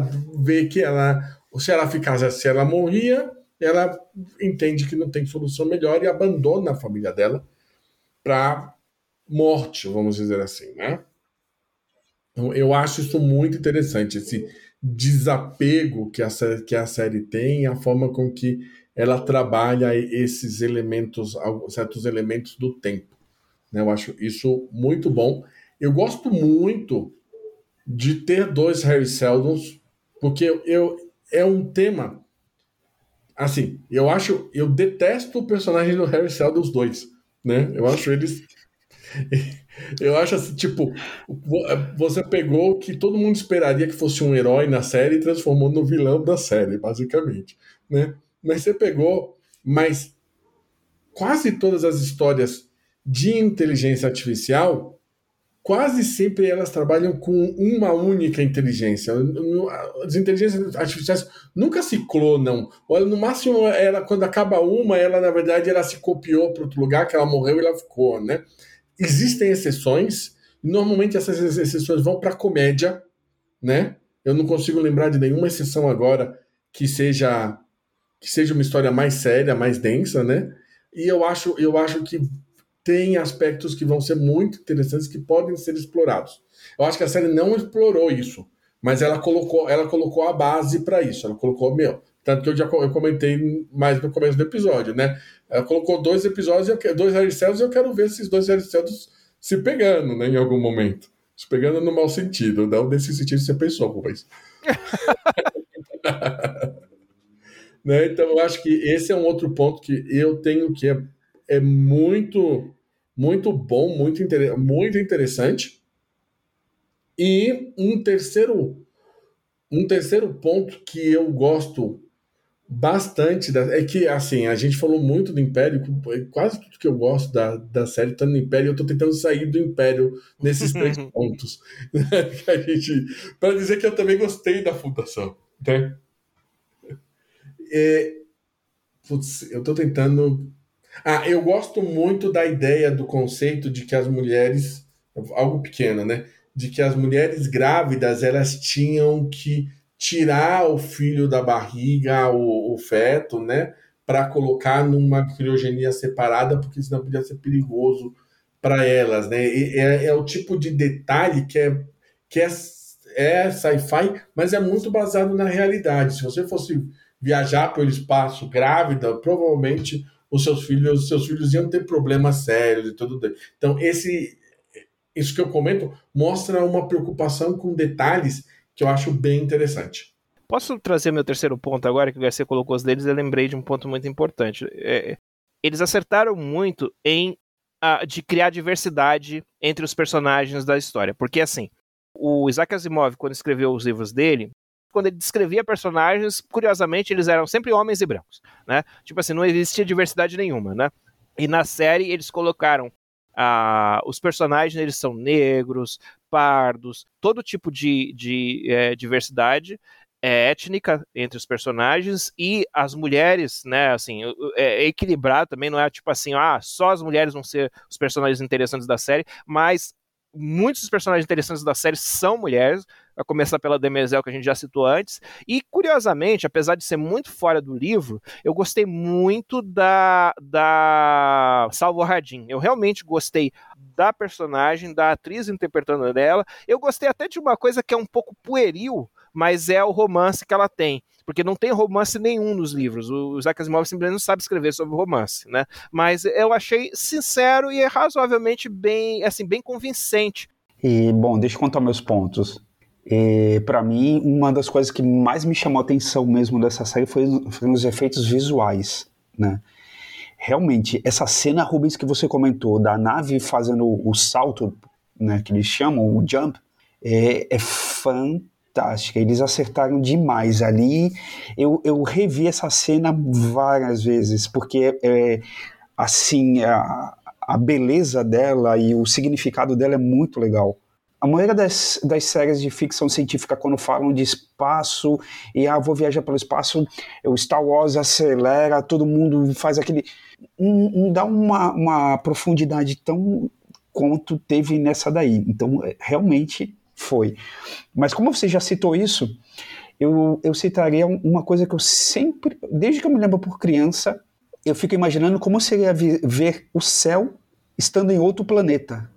vê que ela, se ela ficasse, se ela morria, ela entende que não tem solução melhor e abandona a família dela para morte, vamos dizer assim, né? Então, eu acho isso muito interessante, esse desapego que a, que a série tem, a forma com que ela trabalha esses elementos, certos elementos do tempo. Né? Eu acho isso muito bom. Eu gosto muito de ter dois Harry Seldons, porque eu, é um tema. Assim, eu acho. Eu detesto o personagem do Harry Seldon, os dois. Né? Eu acho eles eu acho assim, tipo, você pegou o que todo mundo esperaria que fosse um herói na série e transformou no vilão da série, basicamente, né? Mas você pegou, mas quase todas as histórias de inteligência artificial, quase sempre elas trabalham com uma única inteligência. As inteligências artificiais nunca se clonam. No máximo, ela quando acaba uma, ela na verdade ela se copiou para outro lugar, que ela morreu e ela ficou, né? Existem exceções, normalmente essas exceções vão para comédia, né? Eu não consigo lembrar de nenhuma exceção agora que seja que seja uma história mais séria, mais densa, né? E eu acho, eu acho que tem aspectos que vão ser muito interessantes que podem ser explorados. Eu acho que a série não explorou isso, mas ela colocou, ela colocou a base para isso. Ela colocou, meu, tanto que eu já eu comentei mais no começo do episódio, né? Ela colocou dois episódios, dois Ariceldos, e eu quero ver esses dois Ariceldos se pegando, né, em algum momento. Se pegando no mau sentido, não nesse sentido que você pensou, Rubens. né? Então, eu acho que esse é um outro ponto que eu tenho que é, é muito, muito bom, muito, inter, muito interessante. E um terceiro, um terceiro ponto que eu gosto bastante. Da, é que, assim, a gente falou muito do Império, quase tudo que eu gosto da, da série tá no Império, eu tô tentando sair do Império nesses três pontos. para dizer que eu também gostei da Fundação. Né? É, putz, eu tô tentando. Ah, eu gosto muito da ideia do conceito de que as mulheres. Algo pequeno, né? De que as mulheres grávidas elas tinham que tirar o filho da barriga, o, o feto, né? Para colocar numa criogenia separada, porque senão podia ser perigoso para elas, né? É, é, o tipo de detalhe que é, que é, é sci-fi, mas é muito baseado na realidade. Se você fosse viajar pelo espaço grávida, provavelmente os seus filhos, os seus filhos iam ter problemas sérios e tudo. Então, esse isso que eu comento mostra uma preocupação com detalhes que eu acho bem interessante. Posso trazer meu terceiro ponto agora, que o Garcia colocou os deles, eu lembrei de um ponto muito importante. É, eles acertaram muito em de criar diversidade entre os personagens da história. Porque, assim, o Isaac Asimov, quando escreveu os livros dele, quando ele descrevia personagens, curiosamente, eles eram sempre homens e brancos, né? Tipo assim, não existia diversidade nenhuma, né? E na série eles colocaram ah, os personagens eles são negros, pardos, todo tipo de, de é, diversidade. é, étnica entre os personagens e as mulheres, né, assim, é, é equilibrado também, não é tipo assim, ah, só as mulheres vão ser os personagens interessantes da série, mas muitos dos personagens interessantes da série são mulheres, a começar pela Demezel, que a gente já citou antes. E, curiosamente, apesar de ser muito fora do livro, eu gostei muito da, da Salvo Radin. Eu realmente gostei da personagem, da atriz interpretando dela. Eu gostei até de uma coisa que é um pouco pueril, mas é o romance que ela tem porque não tem romance nenhum nos livros. O Isaac Asimov simplesmente não sabe escrever sobre romance, né? Mas eu achei sincero e razoavelmente bem, assim, bem convincente. E bom, deixa eu contar meus pontos. Para mim, uma das coisas que mais me chamou a atenção mesmo dessa série foi, foi os efeitos visuais, né? Realmente, essa cena, Rubens, que você comentou, da nave fazendo o salto, né, que eles chamam, o jump, é, é fantástica. Eles acertaram demais ali. Eu, eu revi essa cena várias vezes, porque é, assim a, a beleza dela e o significado dela é muito legal. A maioria das, das séries de ficção científica, quando falam de espaço e ah, vou viajar pelo espaço, o Star Wars acelera, todo mundo faz aquele. Não dá uma, uma profundidade tão quanto teve nessa daí. Então, é, realmente foi. Mas como você já citou isso, eu, eu citaria uma coisa que eu sempre, desde que eu me lembro por criança, eu fico imaginando como seria ver o céu estando em outro planeta.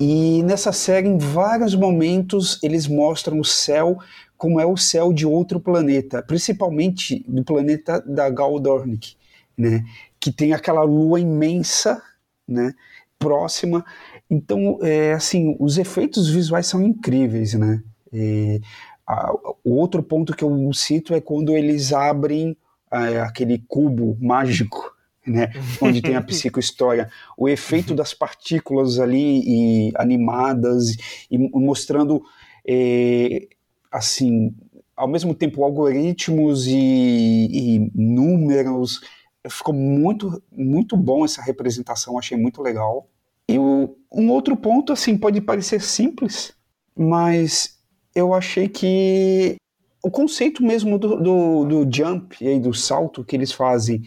E nessa série, em vários momentos, eles mostram o céu como é o céu de outro planeta, principalmente do planeta da Gal Dornick, né? Que tem aquela lua imensa, né? Próxima então, é, assim, os efeitos visuais são incríveis, né? E, a, o outro ponto que eu cito é quando eles abrem é, aquele cubo mágico, né? Onde tem a psicohistória. O efeito das partículas ali e animadas e mostrando, é, assim, ao mesmo tempo algoritmos e, e números. Ficou muito, muito bom essa representação, achei muito legal. E o, um outro ponto, assim, pode parecer simples, mas eu achei que o conceito mesmo do, do, do jump e do salto que eles fazem,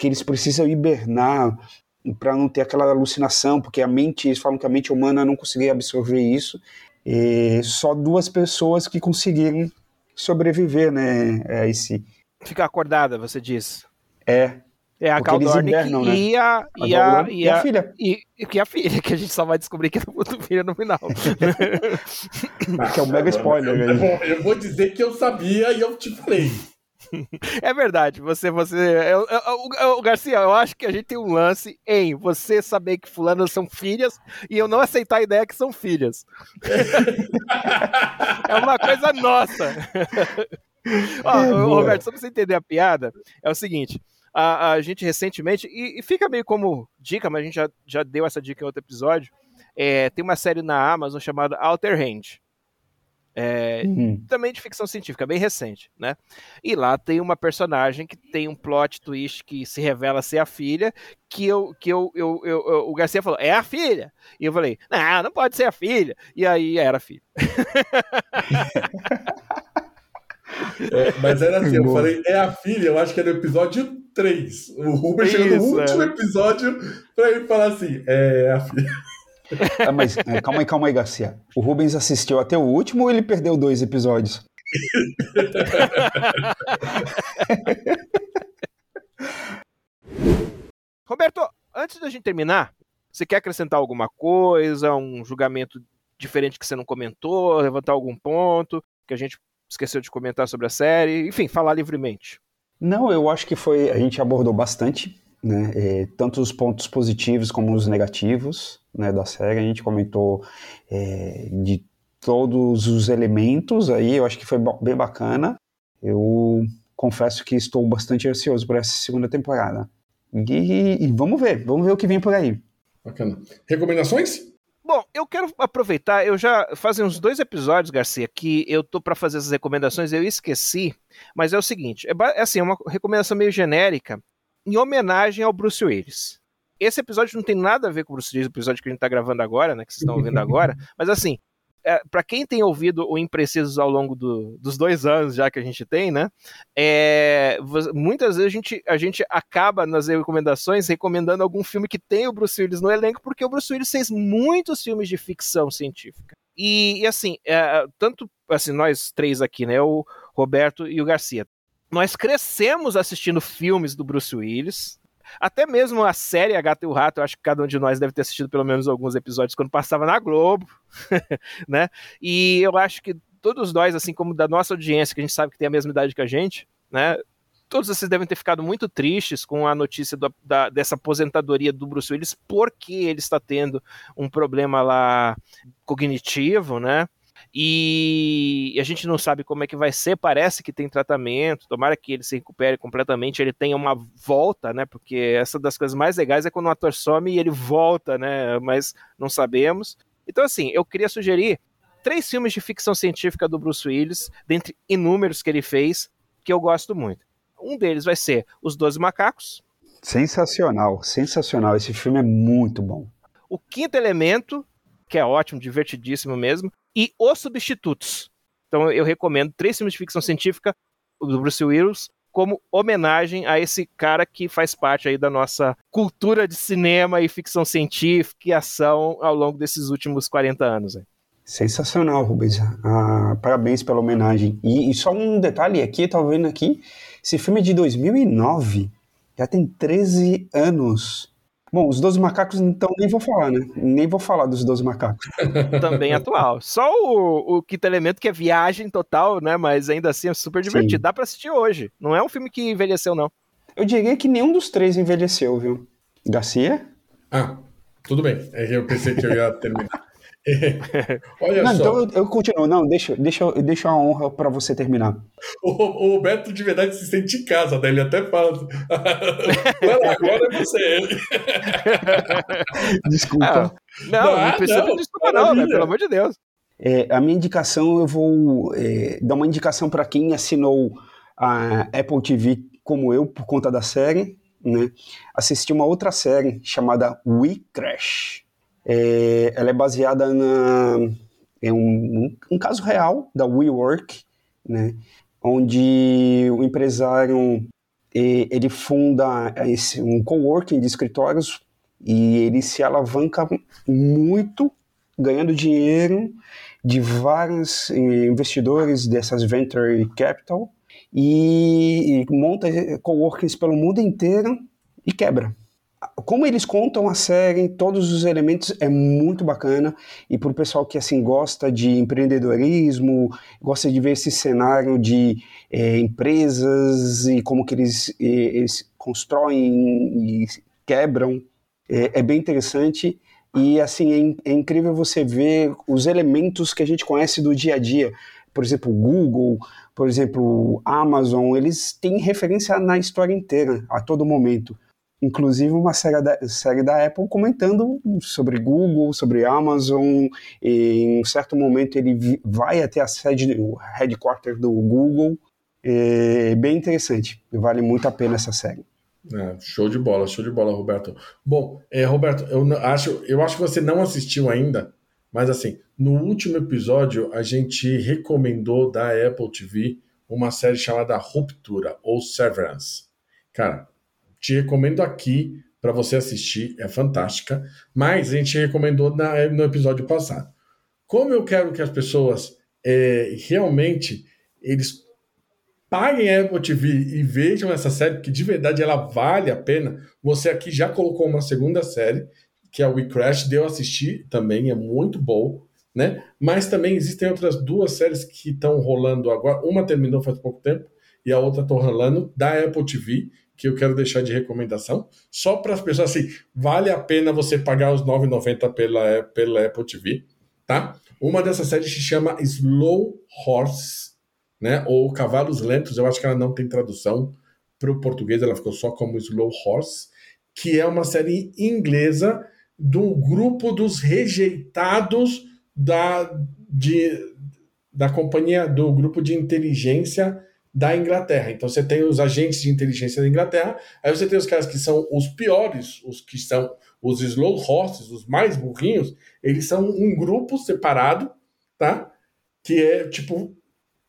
que eles precisam hibernar para não ter aquela alucinação, porque a mente, eles falam que a mente humana não conseguia absorver isso, e só duas pessoas que conseguiram sobreviver, né, a esse... Ficar acordada, você diz. É, é a Cal Dornick né? e, a, e, a, e, a, a, filha. E, e a filha, que a gente só vai descobrir que é do filho no final. que é um mega spoiler. Eu, eu, eu, vou dizer que eu sabia e eu te falei. É verdade, você, você, eu, eu, o Garcia, eu acho que a gente tem um lance em você saber que fulanas são filhas e eu não aceitar a ideia que são filhas. é uma coisa nossa. Ó, é, Roberto, só pra você entender a piada, é o seguinte: a, a gente recentemente, e, e, fica meio como dica, mas a gente já, já deu essa dica em outro episódio. É, tem uma série na Amazon chamada Outer Range. É, uhum. Também de ficção científica, bem recente, né? E lá tem uma personagem que tem um plot twist que se revela ser a filha, que eu, que eu, eu, eu, eu o Garcia falou, é a filha. E eu falei, não, não pode ser a filha. E aí era a filha. É, mas era assim, eu falei, é a filha, eu acho que é no episódio 3. O Ruber chegou no último é. episódio pra ele falar assim, é, é a filha. Ah, mas é, calma aí, calma aí, Garcia. O Rubens assistiu até o último ou ele perdeu dois episódios? Roberto, antes da gente terminar, você quer acrescentar alguma coisa, um julgamento diferente que você não comentou, levantar algum ponto que a gente esqueceu de comentar sobre a série, enfim, falar livremente. Não, eu acho que foi. A gente abordou bastante, né? É, tanto os pontos positivos como os negativos né, da série. A gente comentou é, de todos os elementos aí, eu acho que foi bem bacana. Eu confesso que estou bastante ansioso por essa segunda temporada. E, e vamos ver, vamos ver o que vem por aí. Bacana. Recomendações? Bom, eu quero aproveitar, eu já fazem uns dois episódios, Garcia, que eu tô para fazer essas recomendações, eu esqueci, mas é o seguinte, é, é assim, é uma recomendação meio genérica, em homenagem ao Bruce Willis. Esse episódio não tem nada a ver com o Bruce Willis, o episódio que a gente tá gravando agora, né, que vocês estão ouvindo agora, mas assim, é, para quem tem ouvido o Imprecisos ao longo do, dos dois anos já que a gente tem, né? É, muitas vezes a gente, a gente acaba nas recomendações recomendando algum filme que tem o Bruce Willis no elenco, porque o Bruce Willis fez muitos filmes de ficção científica. E, e assim, é, tanto assim, nós três aqui, né? O Roberto e o Garcia. Nós crescemos assistindo filmes do Bruce Willis, até mesmo a série A Gata e o Rato, eu acho que cada um de nós deve ter assistido pelo menos alguns episódios quando passava na Globo, né? E eu acho que todos nós, assim como da nossa audiência, que a gente sabe que tem a mesma idade que a gente, né? Todos vocês devem ter ficado muito tristes com a notícia do, da, dessa aposentadoria do Bruce Willis, porque ele está tendo um problema lá cognitivo, né? E a gente não sabe como é que vai ser, parece que tem tratamento, tomara que ele se recupere completamente, ele tenha uma volta, né? Porque essa das coisas mais legais é quando um ator some e ele volta, né? Mas não sabemos. Então, assim, eu queria sugerir três filmes de ficção científica do Bruce Willis, dentre inúmeros que ele fez, que eu gosto muito. Um deles vai ser Os Doze Macacos. Sensacional, sensacional. Esse filme é muito bom. O Quinto Elemento, que é ótimo, divertidíssimo mesmo e Os Substitutos. Então eu recomendo três filmes de ficção científica do Bruce Willis como homenagem a esse cara que faz parte aí da nossa cultura de cinema e ficção científica e ação ao longo desses últimos 40 anos. Aí. Sensacional, Rubens. Ah, parabéns pela homenagem. E, e, só um detalhe aqui, tá vendo aqui, esse filme é de 2009, já tem 13 anos. Bom, os 12 macacos, então, nem vou falar, né? Nem vou falar dos 12 macacos. Também atual. Só o, o quinto elemento, que é viagem total, né? Mas ainda assim é super divertido. Sim. Dá pra assistir hoje. Não é um filme que envelheceu, não. Eu diria que nenhum dos três envelheceu, viu? Garcia? Ah, tudo bem. É que eu pensei que eu ia terminar. Olha não, só. Então eu, eu, continuo. Não, deixa, deixa, deixa a honra para você terminar. O, o Beto de verdade se sente em casa, né? Ele até fala. agora é você. desculpa. Ah, não, não, não precisa não, desculpa, não, né? Pelo amor de Deus. É, a minha indicação, eu vou é, dar uma indicação para quem assinou a Apple TV como eu, por conta da série, né? Assistir uma outra série chamada We Crash. É, ela é baseada na, em um, um, caso real da WeWork, né, onde o empresário ele funda esse, um coworking de escritórios e ele se alavanca muito ganhando dinheiro de vários investidores dessas venture capital e, e monta coworkings pelo mundo inteiro e quebra como eles contam a série, todos os elementos é muito bacana. E para o pessoal que assim gosta de empreendedorismo, gosta de ver esse cenário de é, empresas e como que eles, eles constroem e quebram, é, é, bem interessante. E assim é, é incrível você ver os elementos que a gente conhece do dia a dia, por exemplo, Google, por exemplo, Amazon, eles têm referência na história inteira, a todo momento inclusive uma série da, série da Apple comentando sobre Google, sobre Amazon, em um certo momento ele vai até a sede, o headquarter do Google, é bem interessante, vale muito a pena essa série. É, show de bola, show de bola, Roberto. Bom, é, Roberto, eu acho, eu acho que você não assistiu ainda, mas assim, no último episódio a gente recomendou da Apple TV uma série chamada Ruptura ou Severance. Cara, te recomendo aqui para você assistir, é fantástica, mas a gente recomendou na, no episódio passado. Como eu quero que as pessoas é, realmente eles paguem a Apple TV e vejam essa série, porque de verdade ela vale a pena. Você aqui já colocou uma segunda série, que é o We Crash, deu assistir também, é muito bom, né? Mas também existem outras duas séries que estão rolando agora. Uma terminou faz pouco tempo e a outra está rolando da Apple TV, que eu quero deixar de recomendação, só para as pessoas assim, vale a pena você pagar os 9,90 pela, pela Apple TV, tá? Uma dessas séries se chama Slow Horse, né? Ou Cavalos Lentos, eu acho que ela não tem tradução para o português, ela ficou só como Slow Horse, que é uma série inglesa do grupo dos rejeitados da, de, da companhia, do grupo de inteligência da Inglaterra. Então você tem os agentes de inteligência da Inglaterra, aí você tem os caras que são os piores, os que são os slow horses, os mais burrinhos, eles são um grupo separado tá? Que é, tipo,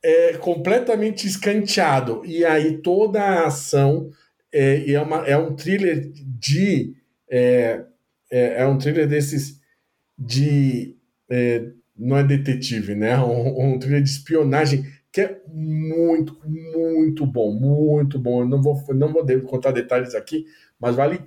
é completamente escanteado. E aí toda a ação é, é, uma, é um thriller de. É, é, é um thriller desses de. É, não é detetive, né? Um, um thriller de espionagem que é muito, muito bom, muito bom. Eu não vou, não vou contar detalhes aqui, mas vale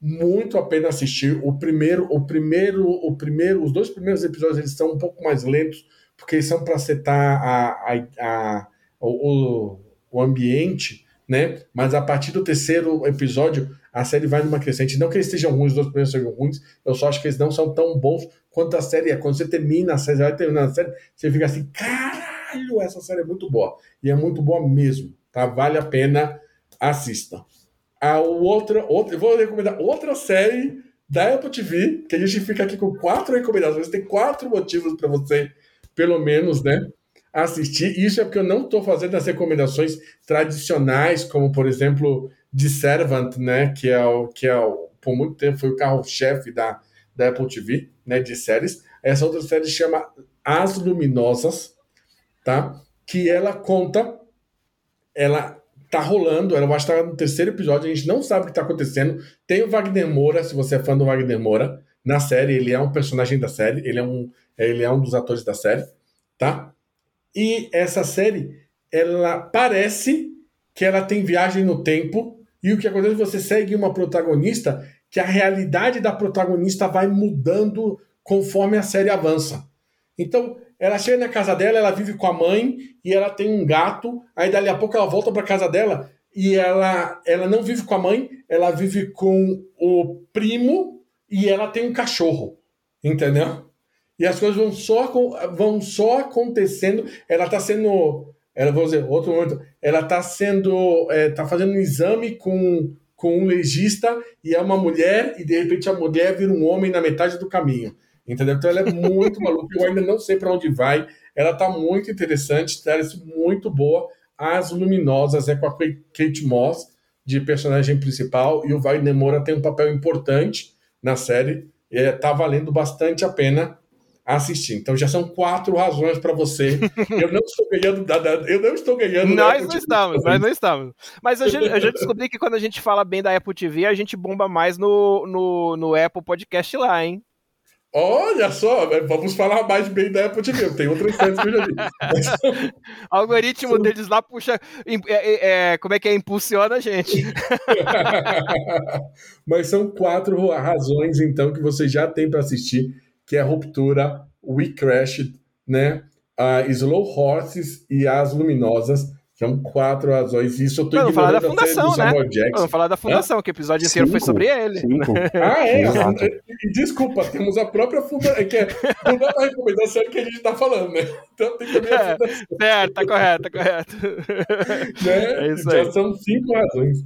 muito a pena assistir. O primeiro, o primeiro, o primeiro, os dois primeiros episódios eles são um pouco mais lentos, porque eles são para setar a, a, a, o, o ambiente, né? Mas a partir do terceiro episódio, a série vai numa crescente. Não que eles estejam ruins, os dois primeiros sejam ruins, eu só acho que eles não são tão bons quanto a série é. Quando você termina a série, vai terminando a série, você fica assim, caralho, essa série é muito boa. E é muito boa mesmo, tá? Vale a pena, assista. A outra, outra, eu vou recomendar outra série da Apple TV, que a gente fica aqui com quatro recomendações. Tem quatro motivos para você, pelo menos, né? Assistir. Isso é porque eu não estou fazendo as recomendações tradicionais, como, por exemplo, de Servant, né? Que é o que é o, por muito tempo foi o carro-chefe da, da Apple TV, né? De séries. Essa outra série chama As Luminosas, tá? Que ela conta, ela tá rolando, ela vai estar no terceiro episódio, a gente não sabe o que tá acontecendo. Tem o Wagner Moura, se você é fã do Wagner Moura, na série, ele é um personagem da série, ele é um, ele é um dos atores da série, tá? E essa série, ela parece que ela tem viagem no tempo, e o que acontece é você segue uma protagonista que a realidade da protagonista vai mudando conforme a série avança. Então, ela chega na casa dela, ela vive com a mãe e ela tem um gato. Aí dali a pouco ela volta para casa dela e ela, ela não vive com a mãe, ela vive com o primo e ela tem um cachorro, entendeu? E as coisas vão só, vão só acontecendo. Ela está sendo, ela vou dizer outro momento, ela está sendo, é, tá fazendo um exame com com um legista e é uma mulher e de repente a mulher vira um homem na metade do caminho. Entendeu? Então ela é muito maluca, eu ainda não sei para onde vai. Ela tá muito interessante, parece muito boa. As Luminosas é com a Kate Moss, de personagem principal, e o Wagner Moura tem um papel importante na série. É, tá valendo bastante a pena assistir. Então já são quatro razões para você. Eu não estou ganhando nada. Eu não estou ganhando. nós não estamos, nós não estamos. Mas eu já, eu já, descobri que quando a gente fala bem da Apple TV, a gente bomba mais no, no, no Apple Podcast lá, hein? Olha só, vamos falar mais bem da Apple TV. Tem outras séries que eu já vi. o algoritmo deles lá puxa. É, é, é, como é que é? Impulsiona a gente. Mas são quatro razões, então, que você já tem para assistir, que é a Ruptura, We Crashed, né? A Slow Horses e As Luminosas são quatro razões. Isso eu tô Vamos falar da fundação, né? Vamos falar da fundação, que o episódio inteiro foi sobre ele. Cinco. ah, é? Desculpa, temos a própria fundação. É que é, não dá pra recomendar sério que a gente tá falando, né? Então tem também a fundação. É, certo, tá correto, tá correto. Né? É isso Já aí. são cinco razões.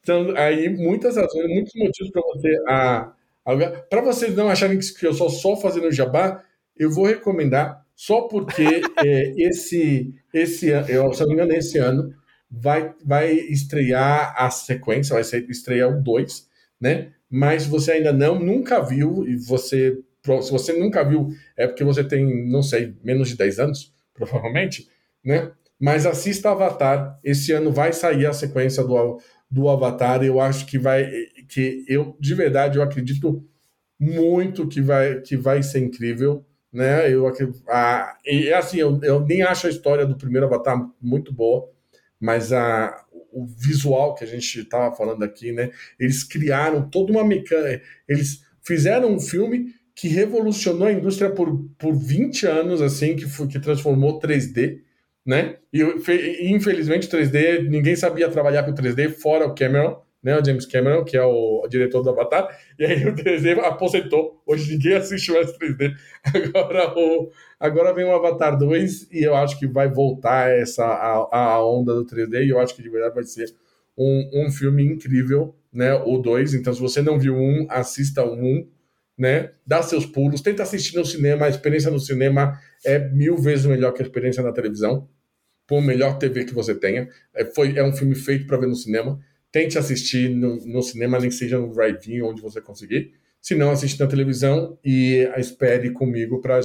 Então, aí, muitas razões, muitos motivos para você. A, a, para vocês não acharem que eu sou só fazendo jabá, eu vou recomendar só porque é, esse, esse eu, se não me engano, esse ano vai, vai estrear a sequência, vai ser, estrear o 2, né? Mas você ainda não, nunca viu, e você, se você nunca viu, é porque você tem, não sei, menos de 10 anos, provavelmente, né? Mas assista Avatar, esse ano vai sair a sequência do, do Avatar, eu acho que vai, que eu, de verdade, eu acredito muito que vai, que vai ser incrível, né? Eu a, e assim, eu, eu nem acho a história do primeiro Avatar muito boa, mas a, o visual que a gente estava falando aqui, né? Eles criaram toda uma mecânica, eles fizeram um filme que revolucionou a indústria por, por 20 anos, assim, que, foi, que transformou 3D, né? E infelizmente 3D, ninguém sabia trabalhar com 3D, fora o Cameron, né, o James Cameron, que é o diretor do Avatar, e aí o 3D aposentou. Hoje ninguém assiste mais 3D. Agora, o, agora vem o Avatar 2 e eu acho que vai voltar essa a, a onda do 3D e eu acho que de verdade vai ser um, um filme incrível, né, o 2. Então, se você não viu um, assista um, né, dá seus pulos, tenta assistir no cinema, a experiência no cinema é mil vezes melhor que a experiência na televisão, por melhor TV que você tenha. É, foi, é um filme feito para ver no cinema tente assistir no, no cinema, nem que seja no drive-in, onde você conseguir. Se não, assiste na televisão e espere comigo para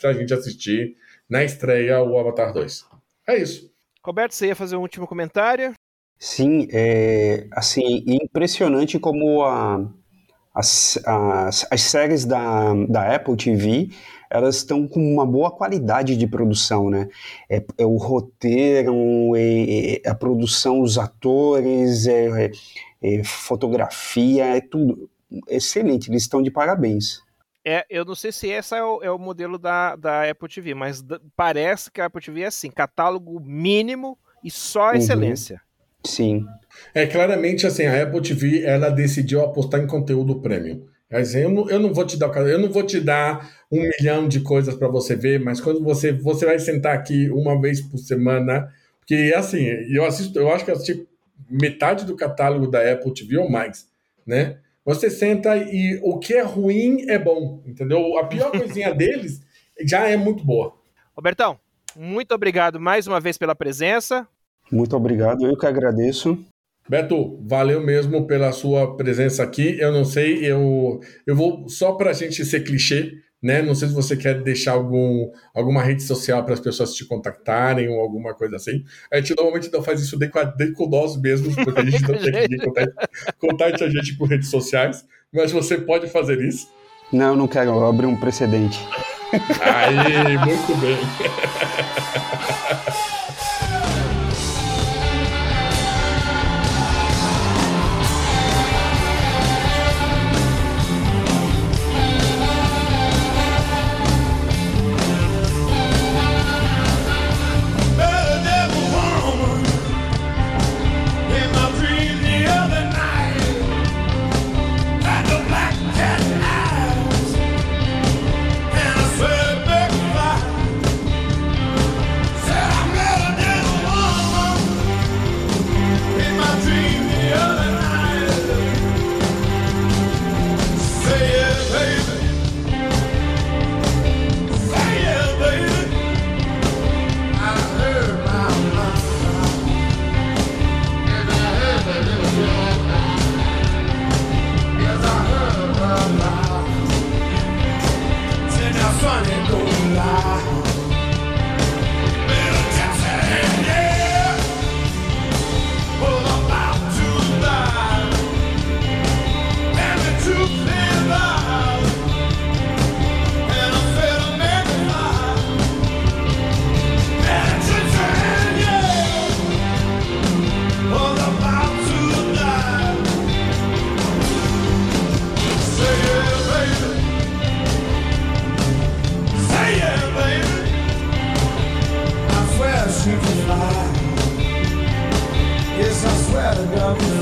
pra gente assistir na estreia o Avatar 2. É isso. Roberto, você ia fazer um último comentário? Sim, é assim, impressionante como a, as, as, as séries da, da Apple TV elas estão com uma boa qualidade de produção, né? É, é o roteiro, é, é, a produção, os atores, é, é, é, fotografia, é tudo excelente. Eles estão de parabéns. É, eu não sei se esse é o, é o modelo da, da Apple TV, mas parece que a Apple TV é assim, catálogo mínimo e só uhum. excelência. Sim. É claramente assim, a Apple TV ela decidiu apostar em conteúdo premium. Assim, eu, não, eu não vou te dar eu não vou te dar um milhão de coisas para você ver, mas quando você você vai sentar aqui uma vez por semana, porque assim, eu assisto, eu acho que eu assisti metade do catálogo da Apple TV ou mais, né? Você senta e o que é ruim é bom, entendeu? A pior coisinha deles já é muito boa. Robertão, muito obrigado mais uma vez pela presença. Muito obrigado, eu que agradeço. Beto, valeu mesmo pela sua presença aqui. Eu não sei, eu, eu vou só para a gente ser clichê, né? Não sei se você quer deixar algum, alguma rede social para as pessoas te contactarem ou alguma coisa assim. A gente normalmente não faz isso nem com, nem com nós mesmos, porque a gente não tem que contar, contate a gente por redes sociais, mas você pode fazer isso. Não, não quero abrir um precedente. Aí, muito bem. gotta go.